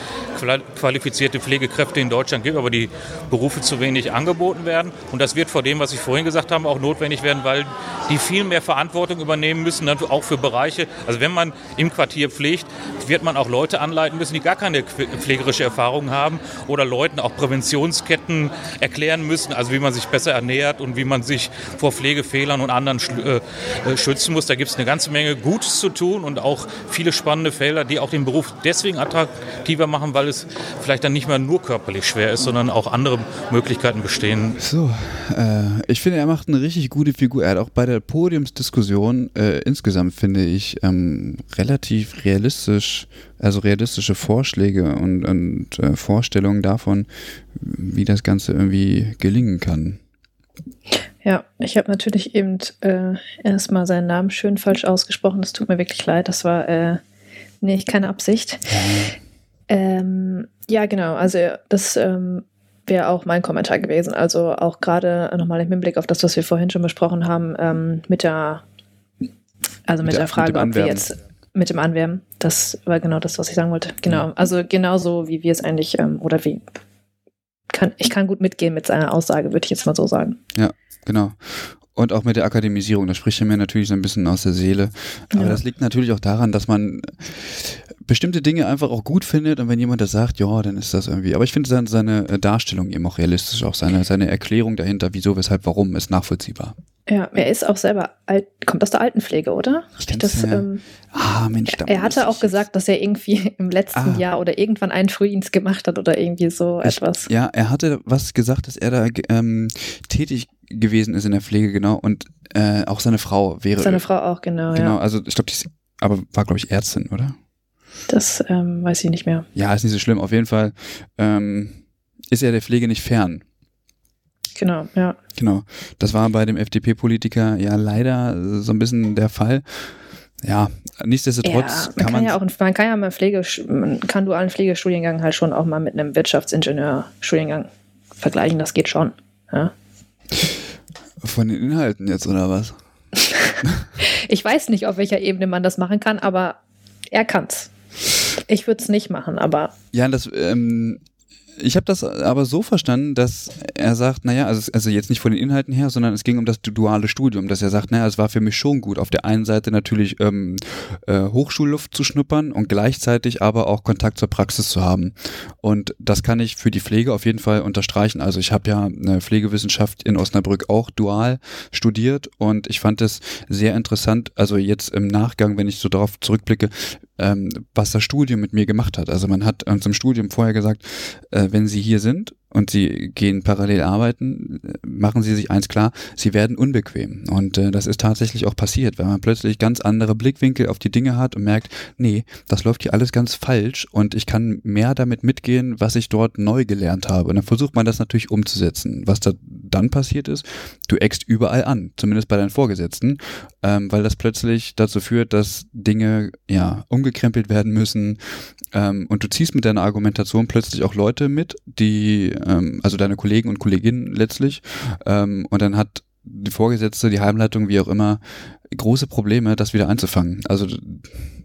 S8: qualifizierte Pflegekräfte in Deutschland gibt, aber die Berufe zu wenig angeboten werden. Und das wird vor dem, was ich vorhin gesagt habe, auch notwendig werden, weil die viel mehr Verantwortung übernehmen müssen, auch für Bereiche. Also wenn man im Quartier pflegt, wird man auch Leute anleiten müssen, die gar keine pflegerische Erfahrung haben oder Leuten auch Präventionsketten erklären müssen, also wie man sich besser ernährt und wie man sich vor Pflegefehlern und anderen äh, schützen muss. Da gibt es eine ganze Menge Gutes zu tun und auch viele spannende Felder, die auch den Beruf deswegen attraktiver machen, weil es vielleicht dann nicht mehr nur körperlich schwer ist, sondern auch andere Möglichkeiten bestehen.
S1: So, äh, ich finde, er macht eine richtig gute Figur. Er hat auch bei der Podiumsdiskussion äh, insgesamt, finde ich, ähm, relativ realistisch, also realistische Vorschläge und, und äh, Vorstellungen davon, wie das Ganze irgendwie gelingen kann.
S2: Ja, ich habe natürlich eben äh, erstmal seinen Namen schön falsch ausgesprochen. Das tut mir wirklich leid. Das war äh, nicht keine Absicht. Ähm, ja, genau. Also das ähm, wäre auch mein Kommentar gewesen. Also auch gerade nochmal im Hinblick auf das, was wir vorhin schon besprochen haben, ähm, mit der, also mit, mit der, der Frage, mit ob wir jetzt mit dem Anwerben, das war genau das, was ich sagen wollte. Genau. Also genauso wie wir es eigentlich, ähm, oder wie kann, ich kann gut mitgehen mit seiner Aussage, würde ich jetzt mal so sagen.
S1: Ja, genau. Und auch mit der Akademisierung, da spricht mir natürlich so ein bisschen aus der Seele. Aber ja. das liegt natürlich auch daran, dass man bestimmte Dinge einfach auch gut findet und wenn jemand das sagt, ja, dann ist das irgendwie. Aber ich finde seine, seine Darstellung eben auch realistisch, auch seine, seine Erklärung dahinter, wieso, weshalb, warum, ist nachvollziehbar.
S2: Ja, er ist auch selber alt, kommt aus der Altenpflege, oder?
S1: Kann's,
S2: das,
S1: ja.
S2: ähm,
S1: Ah, Mensch, da
S2: er hatte auch gesagt, dass er irgendwie im letzten
S1: Ah.
S2: Jahr oder irgendwann einen Frühdienst gemacht hat oder irgendwie so
S1: Ich-
S2: etwas.
S1: Ja, er hatte was gesagt, dass er da ähm, tätig gewesen ist in der Pflege, genau. Und äh, auch seine Frau wäre.
S2: Seine Frau auch, genau,
S1: Genau,
S2: ja.
S1: also ich glaube, die ist, aber war, glaube ich, Ärztin, oder?
S2: Das ähm, weiß ich nicht mehr.
S1: Ja, ist nicht so schlimm. Auf jeden Fall ähm, ist er der Pflege nicht fern.
S2: Genau, ja.
S1: Genau. Das war bei dem FDP-Politiker ja leider äh, so ein bisschen der Fall. Ja, nichtsdestotrotz
S2: ja, man
S1: kann
S2: kann,
S1: man.
S2: ja auch, man kann ja mal Pflege, man kann dualen Pflegestudiengang halt schon auch mal mit einem Wirtschaftsingenieur-Studiengang vergleichen, das geht schon. Ja.
S1: von den Inhalten jetzt, oder was?
S2: Ich weiß nicht, auf welcher Ebene man das machen kann, aber er kann's. Ich würde es nicht machen, aber
S1: Ja, das, ähm, ich habe das aber so verstanden, dass er sagt, naja, also, also jetzt nicht von den Inhalten her, sondern es ging um das duale Studium, dass er sagt, naja, es war für mich schon gut, auf der einen Seite natürlich ähm, äh, Hochschulluft zu schnuppern und gleichzeitig aber auch Kontakt zur Praxis zu haben. Und das kann ich für die Pflege auf jeden Fall unterstreichen. Also ich habe ja eine Pflegewissenschaft in Osnabrück auch dual studiert und ich fand es sehr interessant, also jetzt im Nachgang, wenn ich so darauf zurückblicke, ähm, was das Studium mit mir gemacht hat. Also man hat uns im Studium vorher gesagt, äh, wenn Sie hier sind und Sie gehen parallel arbeiten, machen Sie sich eins klar, Sie werden unbequem. Und äh, das ist tatsächlich auch passiert, weil man plötzlich ganz andere Blickwinkel auf die Dinge hat und merkt, nee, das läuft hier alles ganz falsch und ich kann mehr damit mitgehen, was ich dort neu gelernt habe. Und dann versucht man das natürlich umzusetzen. Was da dann passiert ist, du eckst überall an, zumindest bei deinen Vorgesetzten, ähm, weil das plötzlich dazu führt, dass Dinge ja umgekrempelt werden müssen ähm, und du ziehst mit deiner Argumentation plötzlich auch Leute mit, die, ähm, also deine Kollegen und Kolleginnen letztlich, ähm, und dann hat die Vorgesetzte, die Heimleitung, wie auch immer, große Probleme, das wieder einzufangen. Also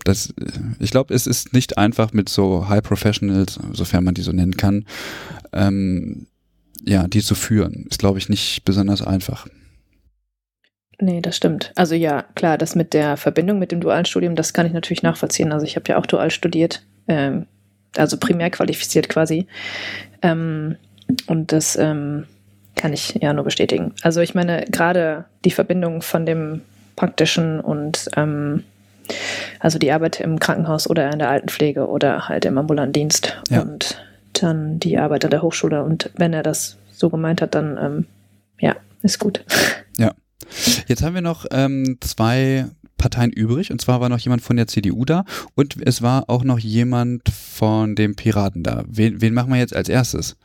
S1: das, ich glaube, es ist nicht einfach mit so High Professionals, sofern man die so nennen kann, ähm, ja, die zu führen. Ist, glaube ich, nicht besonders einfach.
S2: nee, das stimmt. Also ja, klar, das mit der Verbindung mit dem dualen Studium, das kann ich natürlich nachvollziehen. Also ich habe ja auch dual studiert, ähm, also primär qualifiziert quasi. Ähm, und das ähm, kann ich ja nur bestätigen. Also ich meine, gerade die Verbindung von dem praktischen und ähm, also die Arbeit im Krankenhaus oder in der Altenpflege oder halt im ambulanten Dienst
S1: Ja.
S2: und dann die Arbeit an der Hochschule. Und wenn er das so gemeint hat, dann ähm, ja, ist gut.
S1: Jetzt haben wir noch ähm, zwei Parteien übrig und zwar war noch jemand von der CDU da und es war auch noch jemand von den Piraten da. Wen, wen machen wir jetzt als erstes?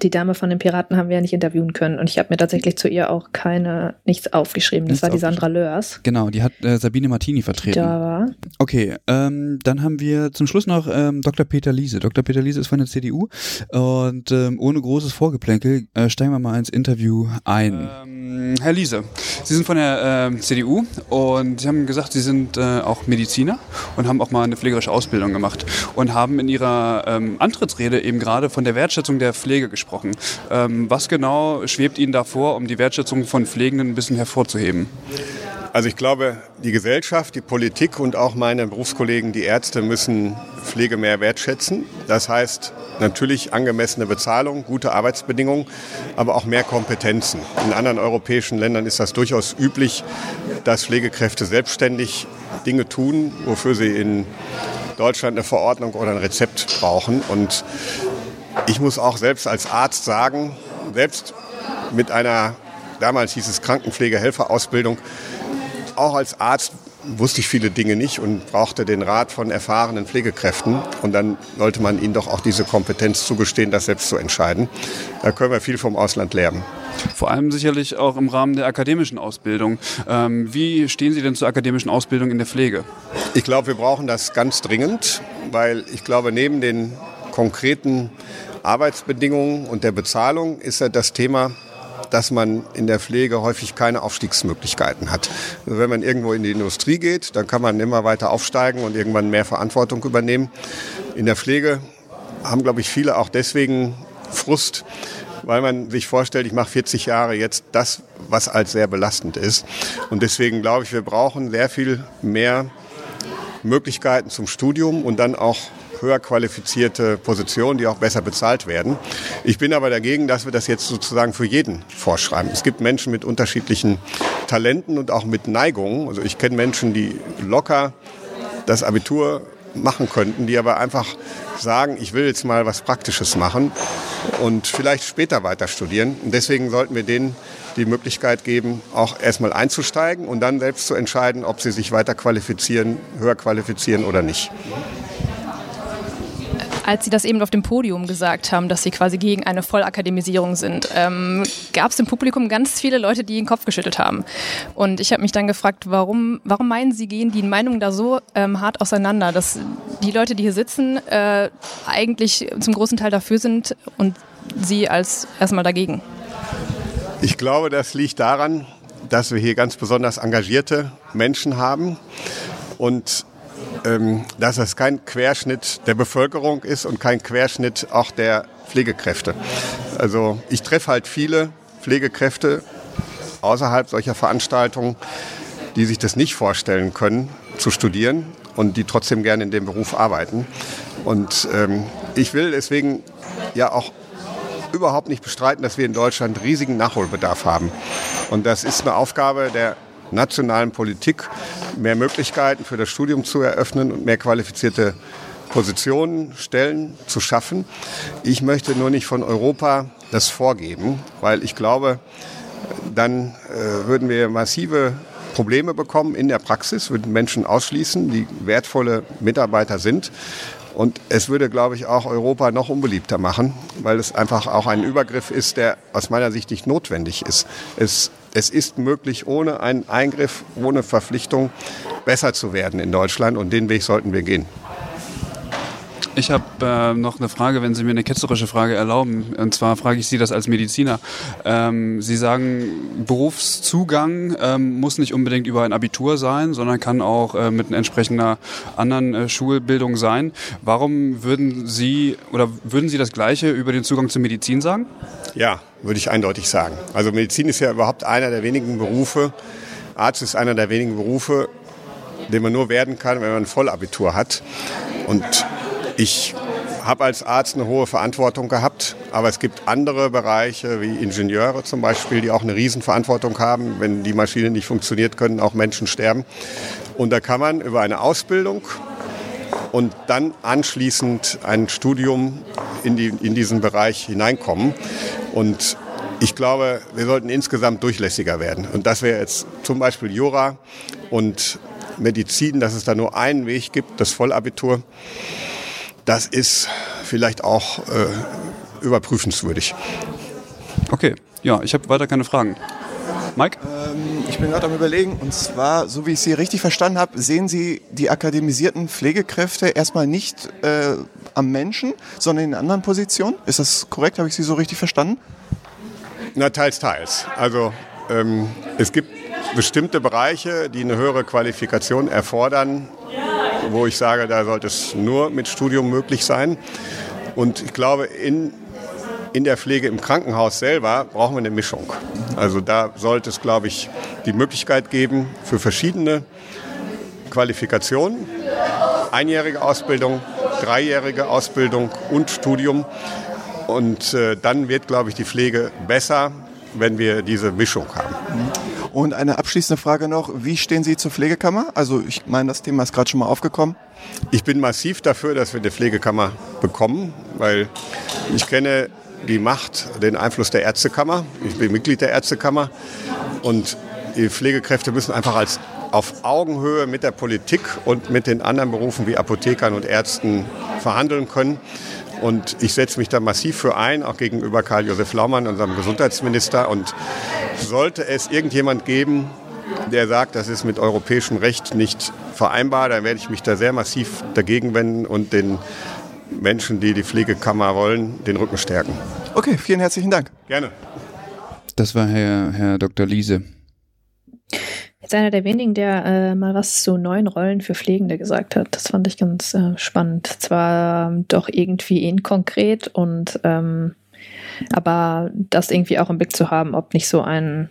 S2: Die Dame von den Piraten haben wir ja nicht interviewen können und ich habe mir tatsächlich zu ihr auch keine, nichts aufgeschrieben. Das
S1: Nichts
S2: war die Sandra Lörs,
S1: Genau, die hat äh, Sabine Martini vertreten.
S2: da war.
S1: Okay, ähm, dann haben wir zum Schluss noch ähm, Dr. Peter Liese. Dr. Peter Liese ist von der CDU und ähm, ohne großes Vorgeplänkel äh, steigen wir mal ins Interview ein.
S4: Ähm, Herr Liese, Sie sind von der ähm, CDU und Sie haben gesagt, Sie sind äh, auch Mediziner und haben auch mal eine pflegerische Ausbildung gemacht und haben in Ihrer ähm, Antrittsrede eben gerade von der Wertschätzung der Pflege gesprochen. Ähm, was genau schwebt Ihnen da vor, um die Wertschätzung von Pflegenden ein bisschen hervorzuheben?
S9: Also ich glaube, die Gesellschaft, die Politik und auch meine Berufskollegen, die Ärzte, müssen Pflege mehr wertschätzen. Das heißt natürlich angemessene Bezahlung, gute Arbeitsbedingungen, aber auch mehr Kompetenzen. In anderen europäischen Ländern ist das durchaus üblich, dass Pflegekräfte selbstständig Dinge tun, wofür sie in Deutschland eine Verordnung oder ein Rezept brauchen. Und ich muss auch selbst als Arzt sagen, selbst mit einer, damals hieß es Krankenpflegehelferausbildung, auch als Arzt wusste ich viele Dinge nicht und brauchte den Rat von erfahrenen Pflegekräften. Und dann sollte man ihnen doch auch diese Kompetenz zugestehen, das selbst zu entscheiden. Da können wir viel vom Ausland lernen.
S4: Vor allem sicherlich auch im Rahmen der akademischen Ausbildung. Ähm, wie stehen Sie denn zur akademischen Ausbildung in der Pflege?
S9: Ich glaube, wir brauchen das ganz dringend, weil ich glaube, neben den konkreten Arbeitsbedingungen und der Bezahlung ist ja das Thema, dass man in der Pflege häufig keine Aufstiegsmöglichkeiten hat. Wenn man irgendwo in die Industrie geht, dann kann man immer weiter aufsteigen und irgendwann mehr Verantwortung übernehmen. In der Pflege haben, glaube ich, viele auch deswegen Frust, weil man sich vorstellt, ich mache 40 Jahre jetzt das, was als sehr belastend ist. Und deswegen glaube ich, wir brauchen sehr viel mehr Möglichkeiten zum Studium und dann auch höher qualifizierte Positionen, die auch besser bezahlt werden. Ich bin aber dagegen, dass wir das jetzt sozusagen für jeden vorschreiben. Es gibt Menschen mit unterschiedlichen Talenten und auch mit Neigungen. Also ich kenne Menschen, die locker das Abitur machen könnten, die aber einfach sagen, ich will jetzt mal was Praktisches machen und vielleicht später weiter studieren. Und deswegen sollten wir denen die Möglichkeit geben, auch erstmal einzusteigen und dann selbst zu entscheiden, ob sie sich weiter qualifizieren, höher qualifizieren oder nicht
S10: als Sie das eben auf dem Podium gesagt haben, dass Sie quasi gegen eine Vollakademisierung sind, ähm, gab es im Publikum ganz viele Leute, die den Kopf geschüttelt haben. Und ich habe mich dann gefragt, warum, warum meinen Sie, gehen die Meinungen da so ähm, hart auseinander, dass die Leute, die hier sitzen, äh, eigentlich zum großen Teil dafür sind und Sie als erstmal dagegen?
S9: Ich glaube, das liegt daran, dass wir hier ganz besonders engagierte Menschen haben und dass es kein Querschnitt der Bevölkerung ist und kein Querschnitt auch der Pflegekräfte. Also ich treffe halt viele Pflegekräfte außerhalb solcher Veranstaltungen, die sich das nicht vorstellen können, zu studieren und die trotzdem gerne in dem Beruf arbeiten. Und ähm, ich will deswegen ja auch überhaupt nicht bestreiten, dass wir in Deutschland riesigen Nachholbedarf haben. Und das ist eine Aufgabe der nationalen Politik mehr Möglichkeiten für das Studium zu eröffnen und mehr qualifizierte Positionen, Stellen zu schaffen. Ich möchte nur nicht von Europa das vorgeben, weil ich glaube, dann äh, würden wir massive Probleme bekommen in der Praxis, würden Menschen ausschließen, die wertvolle Mitarbeiter sind. Und es würde, glaube ich, auch Europa noch unbeliebter machen, weil es einfach auch ein Übergriff ist, der aus meiner Sicht nicht notwendig ist. Es es ist möglich, ohne einen Eingriff, ohne Verpflichtung besser zu werden in Deutschland und den Weg sollten wir gehen.
S4: Ich habe äh, noch eine Frage, wenn Sie mir eine ketzerische Frage erlauben. Und zwar frage ich Sie das als Mediziner. Ähm, Sie sagen, Berufszugang ähm, muss nicht unbedingt über ein Abitur sein, sondern kann auch äh, mit entsprechender anderen äh, Schulbildung sein. Warum würden Sie oder würden Sie das Gleiche über den Zugang zur Medizin sagen?
S9: Ja, würde ich eindeutig sagen. Also Medizin ist ja überhaupt einer der wenigen Berufe. Arzt ist einer der wenigen Berufe, den man nur werden kann, wenn man ein Vollabitur hat. Und ich habe als Arzt eine hohe Verantwortung gehabt, aber es gibt andere Bereiche wie Ingenieure zum Beispiel, die auch eine Riesenverantwortung haben. Wenn die Maschine nicht funktioniert, können auch Menschen sterben. Und da kann man über eine Ausbildung und dann anschließend ein Studium in, die, in diesen Bereich hineinkommen. Und ich glaube, wir sollten insgesamt durchlässiger werden. Und das wäre jetzt zum Beispiel Jura und Medizin, dass es da nur einen Weg gibt, das Vollabitur das ist vielleicht auch äh, überprüfenswürdig.
S4: Okay, ja, ich habe weiter keine Fragen. Mike?
S6: Ähm, ich bin gerade am Überlegen, und zwar, so wie ich Sie richtig verstanden habe, sehen Sie die akademisierten Pflegekräfte erstmal nicht äh, am Menschen, sondern in anderen Positionen. Ist das korrekt? Habe ich Sie so richtig verstanden?
S9: Na, teils, teils. Also ähm, es gibt bestimmte Bereiche, die eine höhere Qualifikation erfordern, wo ich sage, da sollte es nur mit Studium möglich sein. Und ich glaube, in, in der Pflege im Krankenhaus selber brauchen wir eine Mischung. Also da sollte es, glaube ich, die Möglichkeit geben für verschiedene Qualifikationen, einjährige Ausbildung, dreijährige Ausbildung und Studium. Und äh, dann wird, glaube ich, die Pflege besser, wenn wir diese Mischung haben.
S6: Und eine abschließende Frage noch, wie stehen Sie zur Pflegekammer? Also ich meine, das Thema ist gerade schon mal aufgekommen.
S9: Ich bin massiv dafür, dass wir eine Pflegekammer bekommen, weil ich kenne die Macht, den Einfluss der Ärztekammer. Ich bin Mitglied der Ärztekammer und die Pflegekräfte müssen einfach als auf Augenhöhe mit der Politik und mit den anderen Berufen wie Apothekern und Ärzten verhandeln können. Und ich setze mich da massiv für ein, auch gegenüber Karl-Josef Laumann, unserem Gesundheitsminister. Und sollte es irgendjemand geben, der sagt, das ist mit europäischem Recht nicht vereinbar, dann werde ich mich da sehr massiv dagegen wenden und den Menschen, die die Pflegekammer wollen, den Rücken stärken.
S6: Okay, vielen herzlichen Dank.
S9: Gerne.
S1: Das war Herr, Herr Dr. Liese.
S2: Jetzt einer der wenigen, der äh, mal was zu neuen Rollen für Pflegende gesagt hat. Das fand ich ganz äh, spannend. Zwar ähm, doch irgendwie inkonkret und ähm, aber das irgendwie auch im Blick zu haben, ob nicht so ein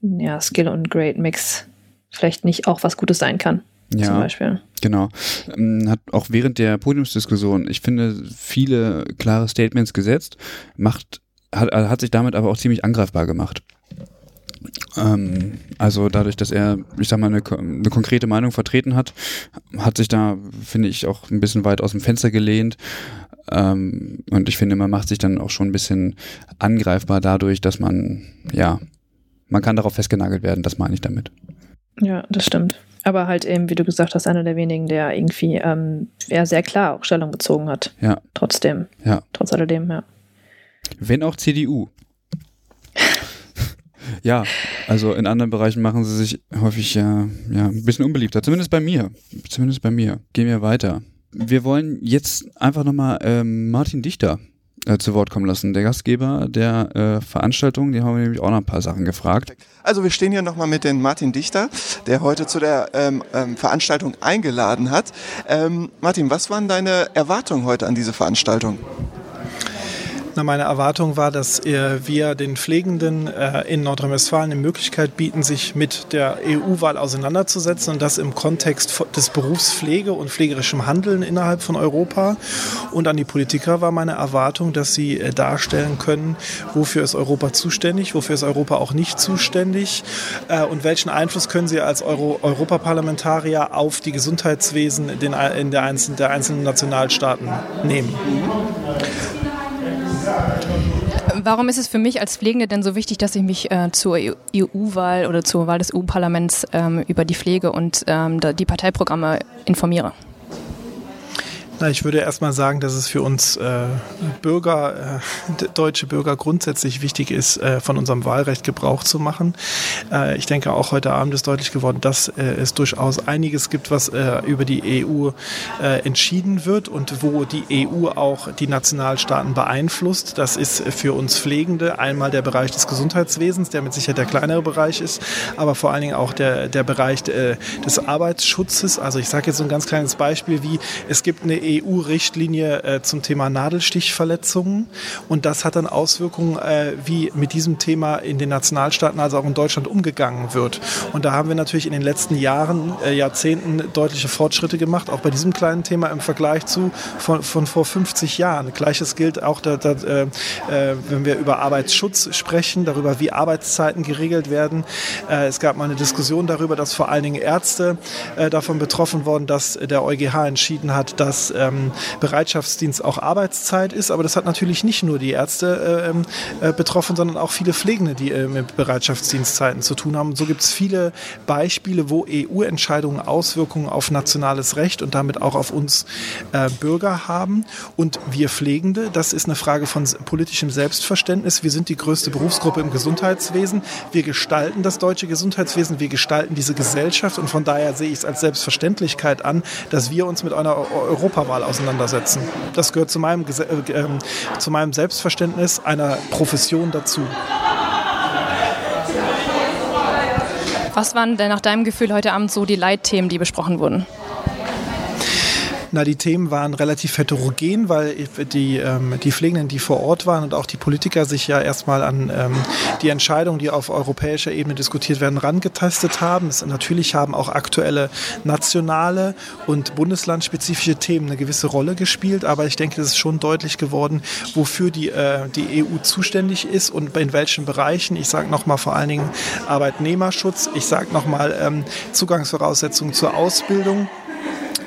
S2: ja, Skill- und Grade-Mix vielleicht nicht auch was Gutes sein kann.
S1: Ja,
S2: zum Beispiel.
S1: genau. Ähm, Hat auch während der Podiumsdiskussion, ich finde, viele klare Statements gesetzt, macht, hat, hat sich damit aber auch ziemlich angreifbar gemacht. Ähm, also dadurch, dass er, ich sag mal, eine, eine konkrete Meinung vertreten hat, hat sich da, finde ich, auch ein bisschen weit aus dem Fenster gelehnt. Ähm, und ich finde, man macht sich dann auch schon ein bisschen angreifbar dadurch, dass man, ja, man kann darauf festgenagelt werden, das meine ich damit.
S2: Ja, das stimmt. Aber halt eben, wie du gesagt hast, einer der wenigen, der irgendwie ähm, ja, sehr klar auch Stellung bezogen hat.
S1: Ja.
S2: Trotzdem.
S1: Ja.
S2: Trotz alledem, ja.
S1: Wenn auch CDU. Ja, also in anderen Bereichen machen sie sich häufig ja, ja ein bisschen unbeliebter. Zumindest bei mir. Zumindest bei mir. Gehen wir weiter. Wir wollen jetzt einfach nochmal ähm, Martin Dichter äh, zu Wort kommen lassen. Der Gastgeber der äh, Veranstaltung, die haben wir nämlich auch noch ein paar Sachen gefragt.
S6: Also wir stehen hier nochmal mit dem Martin Dichter, der heute zu der ähm, ähm, Veranstaltung eingeladen hat. Ähm, Martin, was waren deine Erwartungen heute an diese Veranstaltung?
S11: Na, meine Erwartung war, dass äh, wir den Pflegenden äh, in Nordrhein-Westfalen eine Möglichkeit bieten, sich mit der EU-Wahl auseinanderzusetzen und das im Kontext des Berufs Pflege und pflegerischem Handeln innerhalb von Europa. Und an die Politiker war meine Erwartung, dass sie äh, darstellen können, wofür ist Europa zuständig, wofür ist Europa auch nicht zuständig äh, und welchen Einfluss können sie als Euro Europaparlamentarier auf die Gesundheitswesen den, in der einzelnen, der einzelnen Nationalstaaten nehmen.
S10: Warum ist es für mich als Pflegende denn so wichtig, dass ich mich äh, zur EU-Wahl oder zur Wahl des EU-Parlaments ähm, über die Pflege und ähm, die Parteiprogramme informiere?
S11: Na, ich würde erstmal sagen, dass es für uns äh, Bürger, äh, deutsche Bürger grundsätzlich wichtig ist, äh, von unserem Wahlrecht Gebrauch zu machen. Äh, ich denke, auch heute Abend ist deutlich geworden, dass äh, es durchaus einiges gibt, was äh, über die EU entschieden wird und wo die EU auch die Nationalstaaten beeinflusst. Das ist für uns Pflegende einmal der Bereich des Gesundheitswesens, der mit Sicherheit der kleinere Bereich ist, aber vor allen Dingen auch der, der Bereich des Arbeitsschutzes. Also ich sage jetzt so ein ganz kleines Beispiel wie, es gibt eine EU-Richtlinie äh, zum Thema Nadelstichverletzungen und das hat dann Auswirkungen, äh, wie mit diesem Thema in den Nationalstaaten, also auch in Deutschland umgegangen wird. Und da haben wir natürlich in den letzten Jahren, äh, Jahrzehnten deutliche Fortschritte gemacht, auch bei diesem kleinen Thema im Vergleich zu von, von vor 50 Jahren. Gleiches gilt auch, da, da, äh, äh, wenn wir über Arbeitsschutz sprechen, darüber, wie Arbeitszeiten geregelt werden. Äh, es gab mal eine Diskussion darüber, dass vor allen Dingen Ärzte davon betroffen wurden, dass der EuGH entschieden hat, dass ähm, Bereitschaftsdienst auch Arbeitszeit ist. Aber das hat natürlich nicht nur die Ärzte äh, ähm, äh, betroffen, sondern auch viele Pflegende, die äh, mit Bereitschaftsdienstzeiten zu tun haben. Und so gibt es viele Beispiele, wo EU-Entscheidungen Auswirkungen auf nationales Recht und damit auch auf uns äh, Bürger haben. Und wir Pflegende, das ist eine Frage von politischem Selbstverständnis. Wir sind die größte Berufsgruppe im Gesundheitswesen. Wir gestalten das deutsche Gesundheitswesen, wir gestalten diese Gesellschaft und von daher sehe ich es als Selbstverständlichkeit an, dass wir uns mit einer Eu- Europawahl auseinandersetzen. Das gehört zu meinem, äh, ähm, zu meinem Selbstverständnis einer Profession dazu.
S10: Was waren denn nach deinem Gefühl heute Abend so die Leitthemen, die besprochen wurden?
S11: Na, die Themen waren relativ heterogen, weil die, ähm, die Pflegenden, die vor Ort waren und auch die Politiker sich ja erstmal an ähm, die Entscheidungen, die auf europäischer Ebene diskutiert werden, rangetastet haben. Es, natürlich haben auch aktuelle nationale und bundeslandspezifische Themen eine gewisse Rolle gespielt, aber ich denke, es ist schon deutlich geworden, wofür die, äh, die EU zuständig ist und in welchen Bereichen. Ich sage nochmal vor allen Dingen Arbeitnehmerschutz, ich sage nochmal ähm, Zugangsvoraussetzungen zur Ausbildung.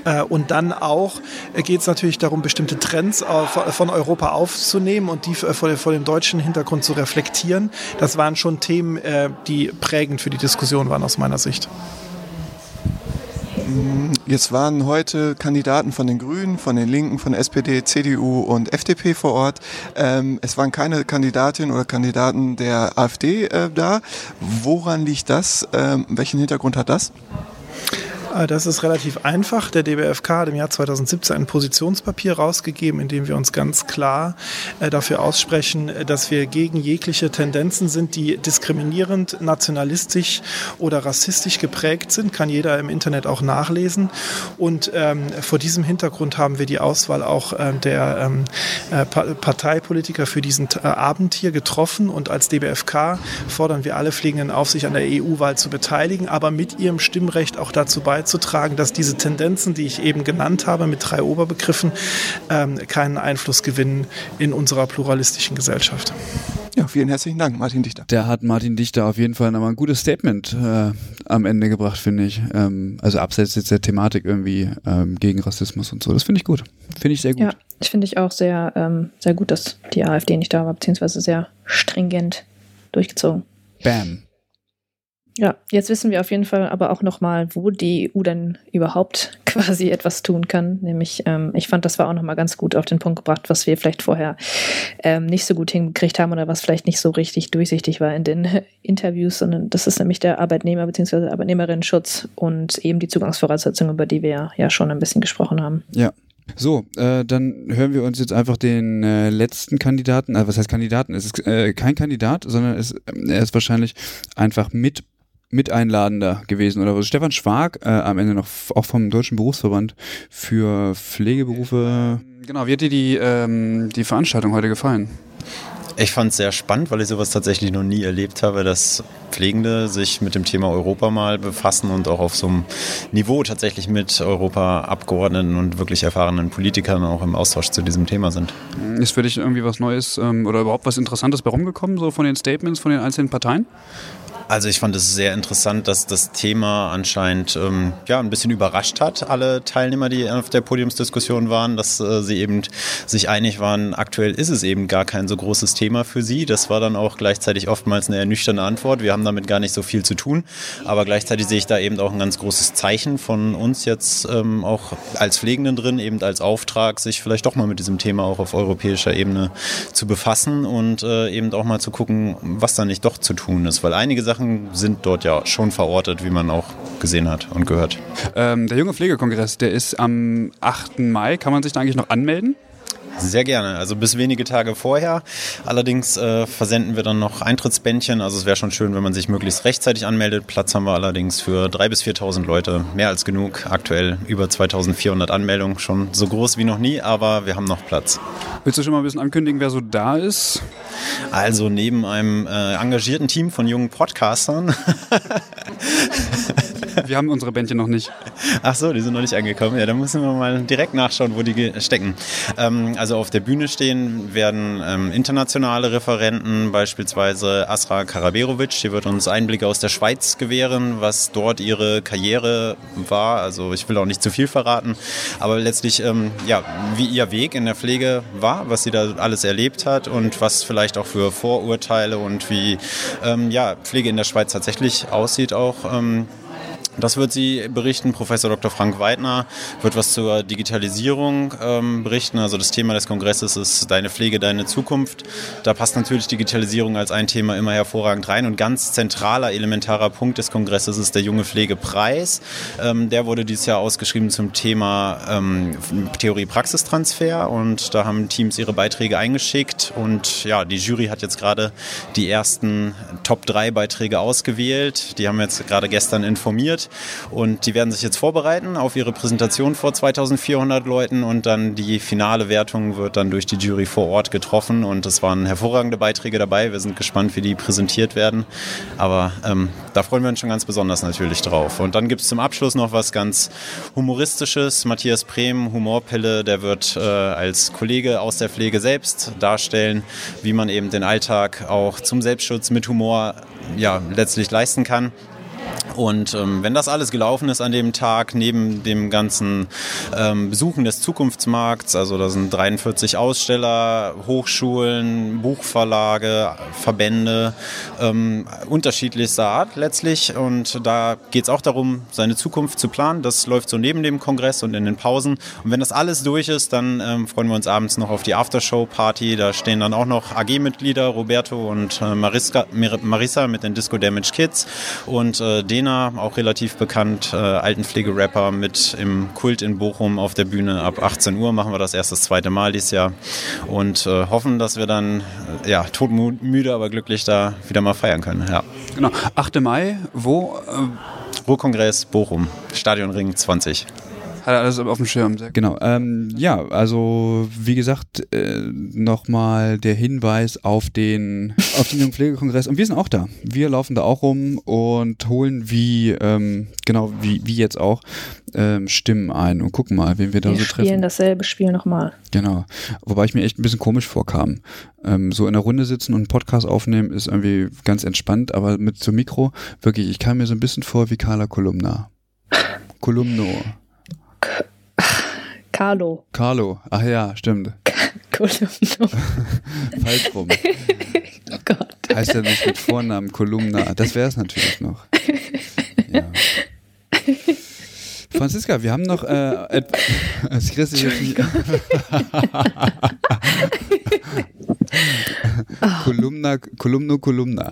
S11: Äh, Und dann auch geht es natürlich darum, bestimmte Trends von Europa aufzunehmen und die vor, dem deutschen Hintergrund zu reflektieren. Das waren schon Themen, äh, die prägend für die Diskussion waren aus meiner Sicht.
S6: Jetzt waren heute Kandidaten von den Grünen, von den Linken, von SPD, CDU und FDP vor Ort. Ähm, es waren keine Kandidatin oder Kandidaten der AfD äh, da. Woran liegt das? Ähm, welchen Hintergrund hat das?
S11: Äh, Das ist relativ einfach. Der DBFK hat im Jahr 2017 ein Positionspapier rausgegeben, in dem wir uns ganz klar äh, dafür aussprechen, dass wir gegen jegliche Tendenzen sind, die diskriminierend, nationalistisch oder rassistisch geprägt sind. Kann jeder im Internet auch nachlesen. Und ähm, vor diesem Hintergrund haben wir die Auswahl auch äh, der ähm, äh, Pa- Parteipolitiker für diesen äh, Abend hier getroffen. Und als DBFK fordern wir alle Pflegenden auf, sich an der EU-Wahl zu beteiligen, aber mit ihrem Stimmrecht auch dazu beizutragen, beizutragen, dass diese Tendenzen, die ich eben genannt habe, mit drei Oberbegriffen, ähm, keinen Einfluss gewinnen in unserer pluralistischen Gesellschaft.
S6: Ja, vielen herzlichen Dank, Martin Dichter.
S1: Da hat Martin Dichter auf jeden Fall nochmal ein gutes Statement äh, am Ende gebracht, finde ich. Ähm, also abseits jetzt der Thematik irgendwie ähm, gegen Rassismus und so. Das finde ich gut. Finde ich sehr gut.
S2: Ja, ich finde ich auch sehr, ähm, sehr gut, dass die AfD nicht da war, beziehungsweise sehr stringent durchgezogen.
S1: Bam.
S2: Ja, jetzt wissen wir auf jeden Fall aber auch nochmal, wo die EU dann überhaupt quasi etwas tun kann. Nämlich, ähm, ich fand, das war auch nochmal ganz gut auf den Punkt gebracht, was wir vielleicht vorher ähm, nicht so gut hingekriegt haben oder was vielleicht nicht so richtig durchsichtig war in den Interviews, sondern das ist nämlich der Arbeitnehmer- bzw. Arbeitnehmerinnen-Schutz und eben die Zugangsvoraussetzungen, über die wir ja schon ein bisschen gesprochen haben.
S1: Ja, so, äh, dann hören wir uns jetzt einfach den äh, letzten Kandidaten, äh, was heißt Kandidaten? Es ist äh, kein Kandidat, sondern es, er ist wahrscheinlich einfach mit Miteinladender gewesen oder was? Stefan Schwag, äh, am Ende noch auch vom Deutschen Berufsverband für Pflegeberufe.
S4: Genau, wie hat dir die, ähm, die Veranstaltung heute gefallen?
S12: Ich fand es sehr spannend, weil ich sowas tatsächlich noch nie erlebt habe, dass Pflegende sich mit dem Thema Europa mal befassen und auch auf so einem Niveau tatsächlich mit Europa-Abgeordneten und wirklich erfahrenen Politikern auch im Austausch zu diesem Thema sind.
S4: Ist für dich irgendwie was Neues ähm, oder überhaupt was Interessantes bei rumgekommen, so von den Statements von den einzelnen Parteien?
S12: Also ich fand es sehr interessant, dass das Thema anscheinend ähm, ja, ein bisschen überrascht hat, alle Teilnehmer, die auf der Podiumsdiskussion waren, dass äh, sie eben sich einig waren, aktuell ist es eben gar kein so großes Thema für sie. Das war dann auch gleichzeitig oftmals eine ernüchternde Antwort. Wir haben damit gar nicht so viel zu tun, aber gleichzeitig sehe ich da eben auch ein ganz großes Zeichen von uns jetzt ähm, auch als Pflegenden drin, eben als Auftrag, sich vielleicht doch mal mit diesem Thema auch auf europäischer Ebene zu befassen und äh, eben auch mal zu gucken, was da nicht doch zu tun ist, weil einige Sachen Sachen sind dort ja schon verortet, wie man auch gesehen hat und gehört.
S4: Ähm, der Junge Pflegekongress, der ist am 8. Mai. Kann man sich da eigentlich noch anmelden?
S12: Sehr gerne, also bis wenige Tage vorher. Allerdings äh, versenden wir dann noch Eintrittsbändchen. Also es wäre schon schön, wenn man sich möglichst rechtzeitig anmeldet. Platz haben wir allerdings für 3.000 bis 4.000 Leute. Mehr als genug. Aktuell über 2.400 Anmeldungen. Schon so groß wie noch nie, aber wir haben noch Platz.
S4: Willst du schon mal ein bisschen ankündigen, wer so da ist?
S12: Also neben einem äh, engagierten Team von jungen Podcastern
S4: Wir haben unsere Bändchen noch nicht.
S12: Ach so, die sind noch nicht angekommen. Ja, dann müssen wir mal direkt nachschauen, wo die stecken. Ähm, also auf der Bühne stehen werden ähm, internationale Referenten, beispielsweise Asra Karaberovic. Die wird uns Einblicke aus der Schweiz gewähren, was dort ihre Karriere war. Also ich will auch nicht zu viel verraten, aber letztlich, ähm, ja, wie ihr Weg in der Pflege war, was sie da alles erlebt hat und was vielleicht auch für Vorurteile und wie ähm, ja, Pflege in der Schweiz tatsächlich aussieht auch. Das wird sie berichten. Professor Dr. Frank Weidner wird was zur Digitalisierung ähm, berichten. Also das Thema des Kongresses ist Deine Pflege, deine Zukunft. Da passt natürlich Digitalisierung als ein Thema immer hervorragend rein. Und ganz zentraler, elementarer Punkt des Kongresses ist der Junge Pflegepreis. Ähm, der wurde dieses Jahr ausgeschrieben zum Thema ähm, Theorie-Praxistransfer. Und da haben Teams ihre Beiträge eingeschickt. Und ja, die Jury hat jetzt gerade die ersten Top-3-Beiträge ausgewählt. Die haben jetzt gerade gestern informiert und die werden sich jetzt vorbereiten auf ihre Präsentation vor 2400 Leuten und dann die finale Wertung wird dann durch die Jury vor Ort getroffen und es waren hervorragende Beiträge dabei. Wir sind gespannt, wie die präsentiert werden, aber ähm, da freuen wir uns schon ganz besonders natürlich drauf. Und dann gibt es zum Abschluss noch was ganz Humoristisches. Matthias Brehm, Humorpille, der wird äh, als Kollege aus der Pflege selbst darstellen, wie man eben den Alltag auch zum Selbstschutz mit Humor ja, letztlich leisten kann. Und ähm, wenn das alles gelaufen ist an dem Tag, neben dem ganzen ähm, Besuchen des Zukunftsmarkts, also da sind 43 Aussteller, Hochschulen, Buchverlage, Verbände, ähm, unterschiedlichster Art letztlich. Und da geht es auch darum, seine Zukunft zu planen. Das läuft so neben dem Kongress und in den Pausen. Und wenn das alles durch ist, dann ähm, freuen wir uns abends noch auf die Aftershow-Party. Da stehen dann auch noch AG-Mitglieder, Roberto und äh, Mariska, Marissa mit den Disco Damage Kids und äh, Dena, auch relativ bekannt, äh, Altenpflegerapper mit im Kult in Bochum auf der Bühne. Ab 18 Uhr machen wir das erst das zweite Mal dieses Jahr und äh, hoffen, dass wir dann, äh, ja, todmüde, aber glücklich da wieder mal feiern können. Ja.
S4: Genau, 8. Mai, wo? Äh
S12: Ruhrkongress Bochum, Stadionring 20.
S4: Hat er alles auf dem Schirm. Sehr
S1: Genau. Ähm, ja, also wie gesagt, äh, nochmal der Hinweis auf den auf den Jungpflegekongress. Und wir sind auch da. Wir laufen da auch rum und holen wie ähm, genau wie wie jetzt auch ähm, Stimmen ein und gucken mal, wen wir da
S2: Wir
S1: so
S2: spielen
S1: treffen.
S2: dasselbe Spiel nochmal.
S1: Genau. Wobei ich mir echt ein bisschen komisch vorkam. Ähm, so in der Runde sitzen und einen Podcast aufnehmen ist irgendwie ganz entspannt, aber mit so Mikro, wirklich, ich kam mir so ein bisschen vor wie Carla Kolumna. Kolumno.
S2: Carlo.
S1: Carlo. Ach ja, stimmt.
S2: Kolumno.
S1: Falsch rum.
S2: oh Gott.
S1: Heißt ja nicht mit Vornamen Kolumna. Das wäre es natürlich noch. Ja. Franziska, wir haben noch äh, jetzt nicht. Kolumna, Kolumno, Kolumna.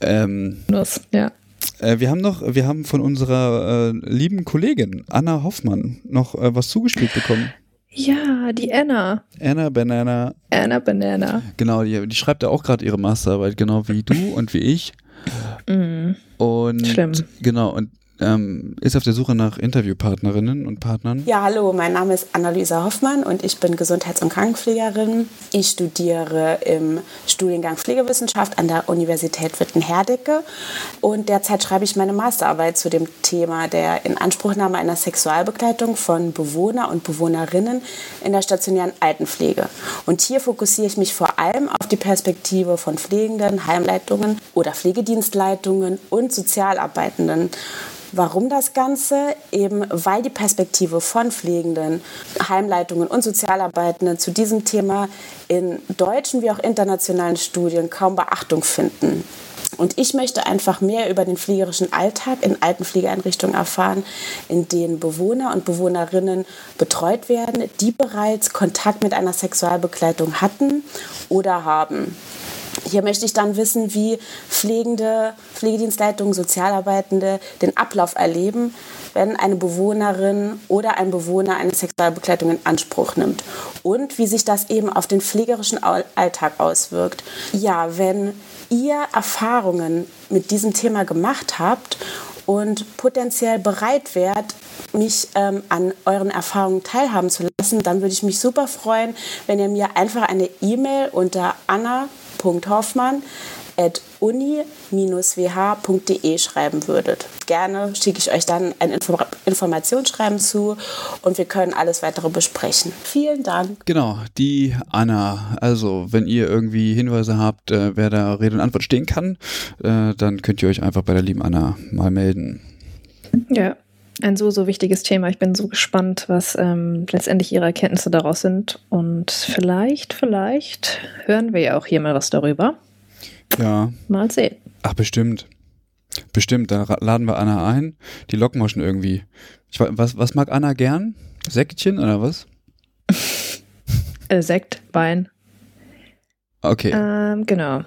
S1: Ähm,
S2: Nuss, ja.
S1: Äh, wir haben noch, wir haben von unserer äh, lieben Kollegin Anna Hoffmann noch äh, was zugespielt bekommen.
S2: Ja, die Anna.
S1: Anna Banana,
S2: Anna Banana.
S1: genau, die, die schreibt ja auch gerade ihre Masterarbeit, genau wie du und wie ich.
S2: Mhm.
S1: Und
S2: Schlimm.
S1: genau, und ähm, ist auf der Suche nach Interviewpartnerinnen und Partnern.
S13: Ja, hallo, mein Name ist Annalisa Hoffmann und ich bin Gesundheits- und Krankenpflegerin. Ich studiere im Studiengang Pflegewissenschaft an der Universität Witten-Herdecke und derzeit schreibe ich meine Masterarbeit zu dem Thema der Inanspruchnahme einer Sexualbegleitung von Bewohner und Bewohnerinnen in der stationären Altenpflege. Und hier fokussiere ich mich vor allem auf die Perspektive von Pflegenden, Heimleitungen oder Pflegedienstleitungen und Sozialarbeitenden. Warum das Ganze? Eben weil die Perspektive von Pflegenden, Heimleitungen und Sozialarbeitenden zu diesem Thema in deutschen wie auch internationalen Studien kaum Beachtung finden. Und ich möchte einfach mehr über den pflegerischen Alltag in Altenpflegeeinrichtungen erfahren, in denen Bewohner und Bewohnerinnen betreut werden, die bereits Kontakt mit einer Sexualbegleitung hatten oder haben. Hier möchte ich dann wissen, wie Pflegende, Pflegedienstleitungen, Sozialarbeitende den Ablauf erleben, wenn eine Bewohnerin oder ein Bewohner eine Sexualbegleitung in Anspruch nimmt und wie sich das eben auf den pflegerischen Alltag auswirkt. Ja, wenn ihr Erfahrungen mit diesem Thema gemacht habt und potenziell bereit wärt, mich ähm, an euren Erfahrungen teilhaben zu lassen, dann würde ich mich super freuen, wenn ihr mir einfach eine E-Mail unter anna.hoffmann at uni-wh.de schreiben würdet. Gerne schicke ich euch dann ein Info Informationsschreiben zu und wir können alles weitere besprechen. Vielen Dank.
S1: Genau, die Anna. Also, wenn ihr irgendwie Hinweise habt, äh, wer da Rede und Antwort stehen kann, äh, dann könnt ihr euch einfach bei der lieben Anna mal melden.
S2: Ja, ein so, so wichtiges Thema. Ich bin so gespannt, was ähm, letztendlich Ihre Erkenntnisse daraus sind. Und vielleicht, vielleicht hören wir ja auch hier mal was darüber.
S1: Ja.
S2: Mal sehen.
S1: Ach, bestimmt. Bestimmt, da ra- laden wir Anna ein. Die locken wir schon irgendwie. Ich, wa- was, was mag Anna gern? Säckchen oder was?
S2: Äh, Sekt, Wein.
S1: Okay.
S2: Ähm, genau.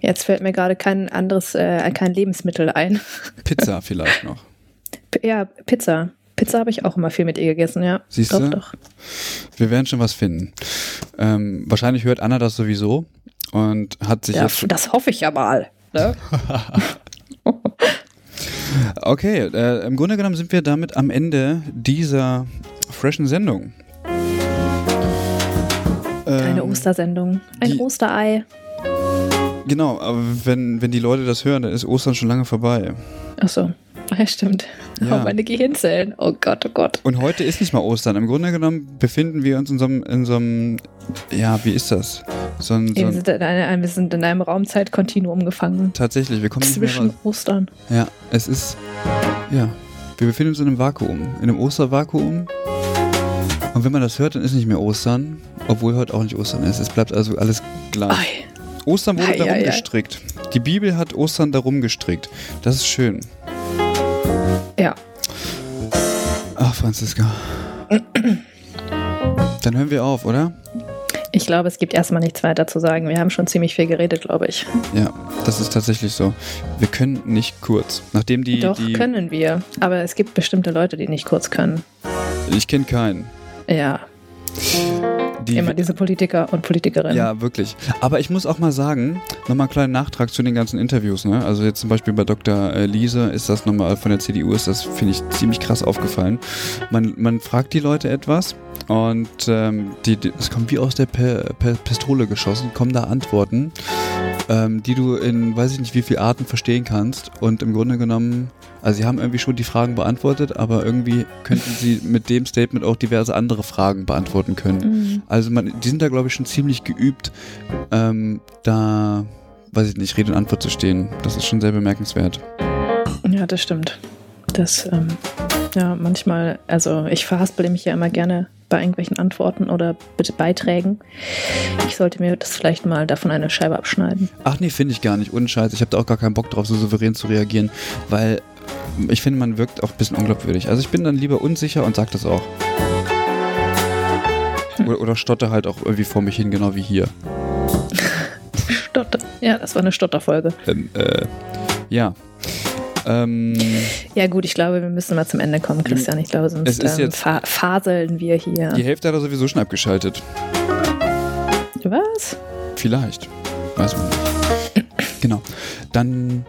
S2: Jetzt fällt mir gerade kein anderes, äh, kein Lebensmittel ein.
S1: Pizza vielleicht noch.
S2: Ja, Pizza. Pizza habe ich auch immer viel mit ihr gegessen, ja.
S1: Siehst
S2: doch,
S1: du?
S2: doch.
S1: Wir werden schon was finden. Ähm, wahrscheinlich hört Anna das sowieso und hat sich
S2: Ja, das hoffe ich ja mal. Ne?
S1: Okay, äh, im Grunde genommen sind wir damit am Ende dieser freshen Sendung.
S2: Eine
S1: Ähm,
S2: Ostersendung. Ein
S1: die-
S2: Osterei.
S1: Genau, aber wenn, wenn die Leute das hören, dann ist Ostern schon lange vorbei.
S2: Achso. Ja, stimmt.
S1: Ja.
S2: Oh, meine Gehirnzellen. Oh Gott, oh Gott.
S1: Und heute ist nicht mal Ostern. Im Grunde genommen befinden wir uns in so einem, in so einem ja, wie ist das? So ein, so
S2: Wir
S1: ein,
S2: sind in, einem, wir sind in einem Raumzeitkontinuum gefangen.
S1: tatsächlich, wir kommen
S2: Zwischen. Ostern.
S1: Ja, es ist, ja, wir befinden uns in einem Vakuum, in einem Ostervakuum. Und wenn man das hört, dann ist nicht mehr Ostern, obwohl heute auch nicht Ostern ist. Es bleibt also alles gleich. Ostern wurde
S2: Ei,
S1: darum
S2: ei, ei.
S1: gestrickt. Die Bibel hat Ostern darum gestrickt. Das ist schön.
S2: Ja.
S1: Ach, Franziska. Dann hören wir auf, oder?
S2: Ich glaube, es gibt erstmal nichts weiter zu sagen. Wir haben schon ziemlich viel geredet, glaube ich.
S1: Ja, das ist tatsächlich so. Wir können nicht kurz. Nachdem die.
S2: Doch,
S1: die
S2: können wir. Aber es gibt bestimmte Leute, die nicht kurz können.
S1: Ich kenne keinen.
S2: Ja.
S1: Die,
S2: Immer diese Politiker und Politikerinnen.
S1: Ja, wirklich. Aber ich muss auch mal sagen, nochmal einen kleinen Nachtrag zu den ganzen Interviews. Ne? Also jetzt zum Beispiel bei Dr. äh, Liese ist das nochmal von der CDU, ist das, finde ich, ziemlich krass aufgefallen. Man, man fragt die Leute etwas und ähm, die, die, es kommt wie aus der Pe Pe Pistole geschossen, kommen da Antworten, ähm, die du in weiß ich nicht wie viele Arten verstehen kannst. Und im Grunde genommen, also sie haben irgendwie schon die Fragen beantwortet, aber irgendwie könnten sie mit dem Statement auch diverse andere Fragen beantworten können.
S2: Mhm.
S1: Also man, die sind da, glaube ich, schon ziemlich geübt, ähm, da, weiß ich nicht, Rede und Antwort zu stehen. Das ist schon sehr bemerkenswert.
S2: Ja, das stimmt. Das, ähm, ja, manchmal, also ich verhaspele mich ja immer gerne bei irgendwelchen Antworten oder bitte Beiträgen. Ich sollte mir das vielleicht mal davon eine Scheibe abschneiden.
S1: Ach nee, finde ich gar nicht. Ohne Scheiß. Ich habe da auch gar keinen Bock drauf, so souverän zu reagieren, weil ich finde, man wirkt auch ein bisschen unglaubwürdig. Also ich bin dann lieber unsicher und sag das auch. Oder, oder stotter halt auch irgendwie vor mich hin, genau wie hier.
S2: Stotter. Ja, das war eine Stotterfolge.
S1: Ähm, äh, ja. Ähm,
S2: Ja gut, ich glaube, wir müssen mal zum Ende kommen, Christian. Ich glaube,
S1: Es
S2: sonst ähm, fa faseln wir hier.
S1: die Hälfte hat er sowieso schon abgeschaltet.
S2: Was?
S1: Vielleicht. Weiß man nicht. Genau. Dann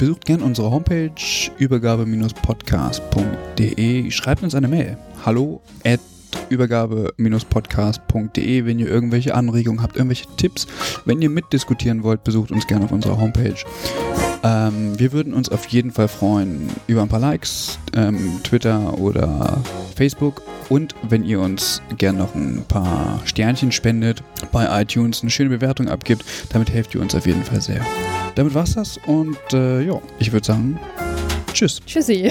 S1: besucht gern unsere Homepage übergabe-podcast.de. Schreibt uns eine Mail. Hallo at übergabe-podcast.de, wenn ihr irgendwelche Anregungen habt, irgendwelche Tipps. Wenn ihr mitdiskutieren wollt, besucht uns gerne auf unserer Homepage. Ähm, wir würden uns auf jeden Fall freuen über ein paar Likes, ähm, Twitter oder Facebook und wenn ihr uns gern noch ein paar Sternchen spendet, bei iTunes eine schöne Bewertung abgibt, damit helft ihr uns auf jeden Fall sehr. Damit war's das und äh, ja, ich würde sagen, tschüss.
S2: Tschüssi.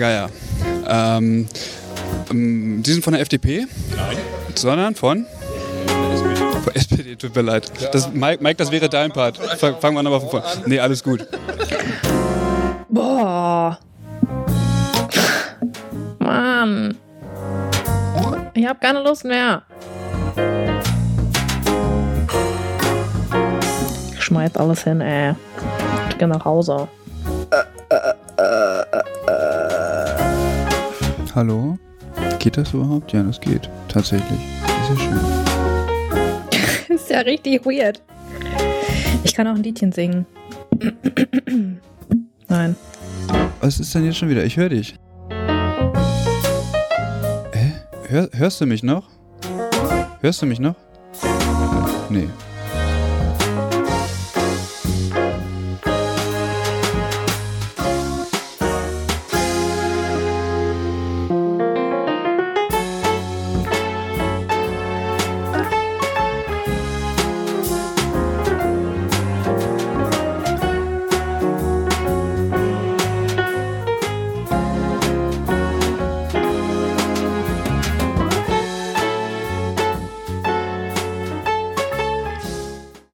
S1: Geier. Ähm, ähm, Sie sind von der FDP? Nein. Sondern von? Von SPD, tut mir leid. Das, Mike, Mike, das wäre dein Part. Fang- Fangen wir nochmal von vorne. Nee, alles gut.
S2: Boah. Mann. Ich habe keine Lust mehr. Ich schmeiß alles hin, ey. Ich geh nach Hause.
S1: Hallo? Geht das überhaupt? Ja, das geht. Tatsächlich. Das ist ja schön.
S2: ist ja richtig weird. Ich kann auch ein Liedchen singen. Nein.
S1: Was ist denn jetzt schon wieder? Ich höre dich. Hä? Hör, hörst du mich noch? Hörst du mich noch? Nee.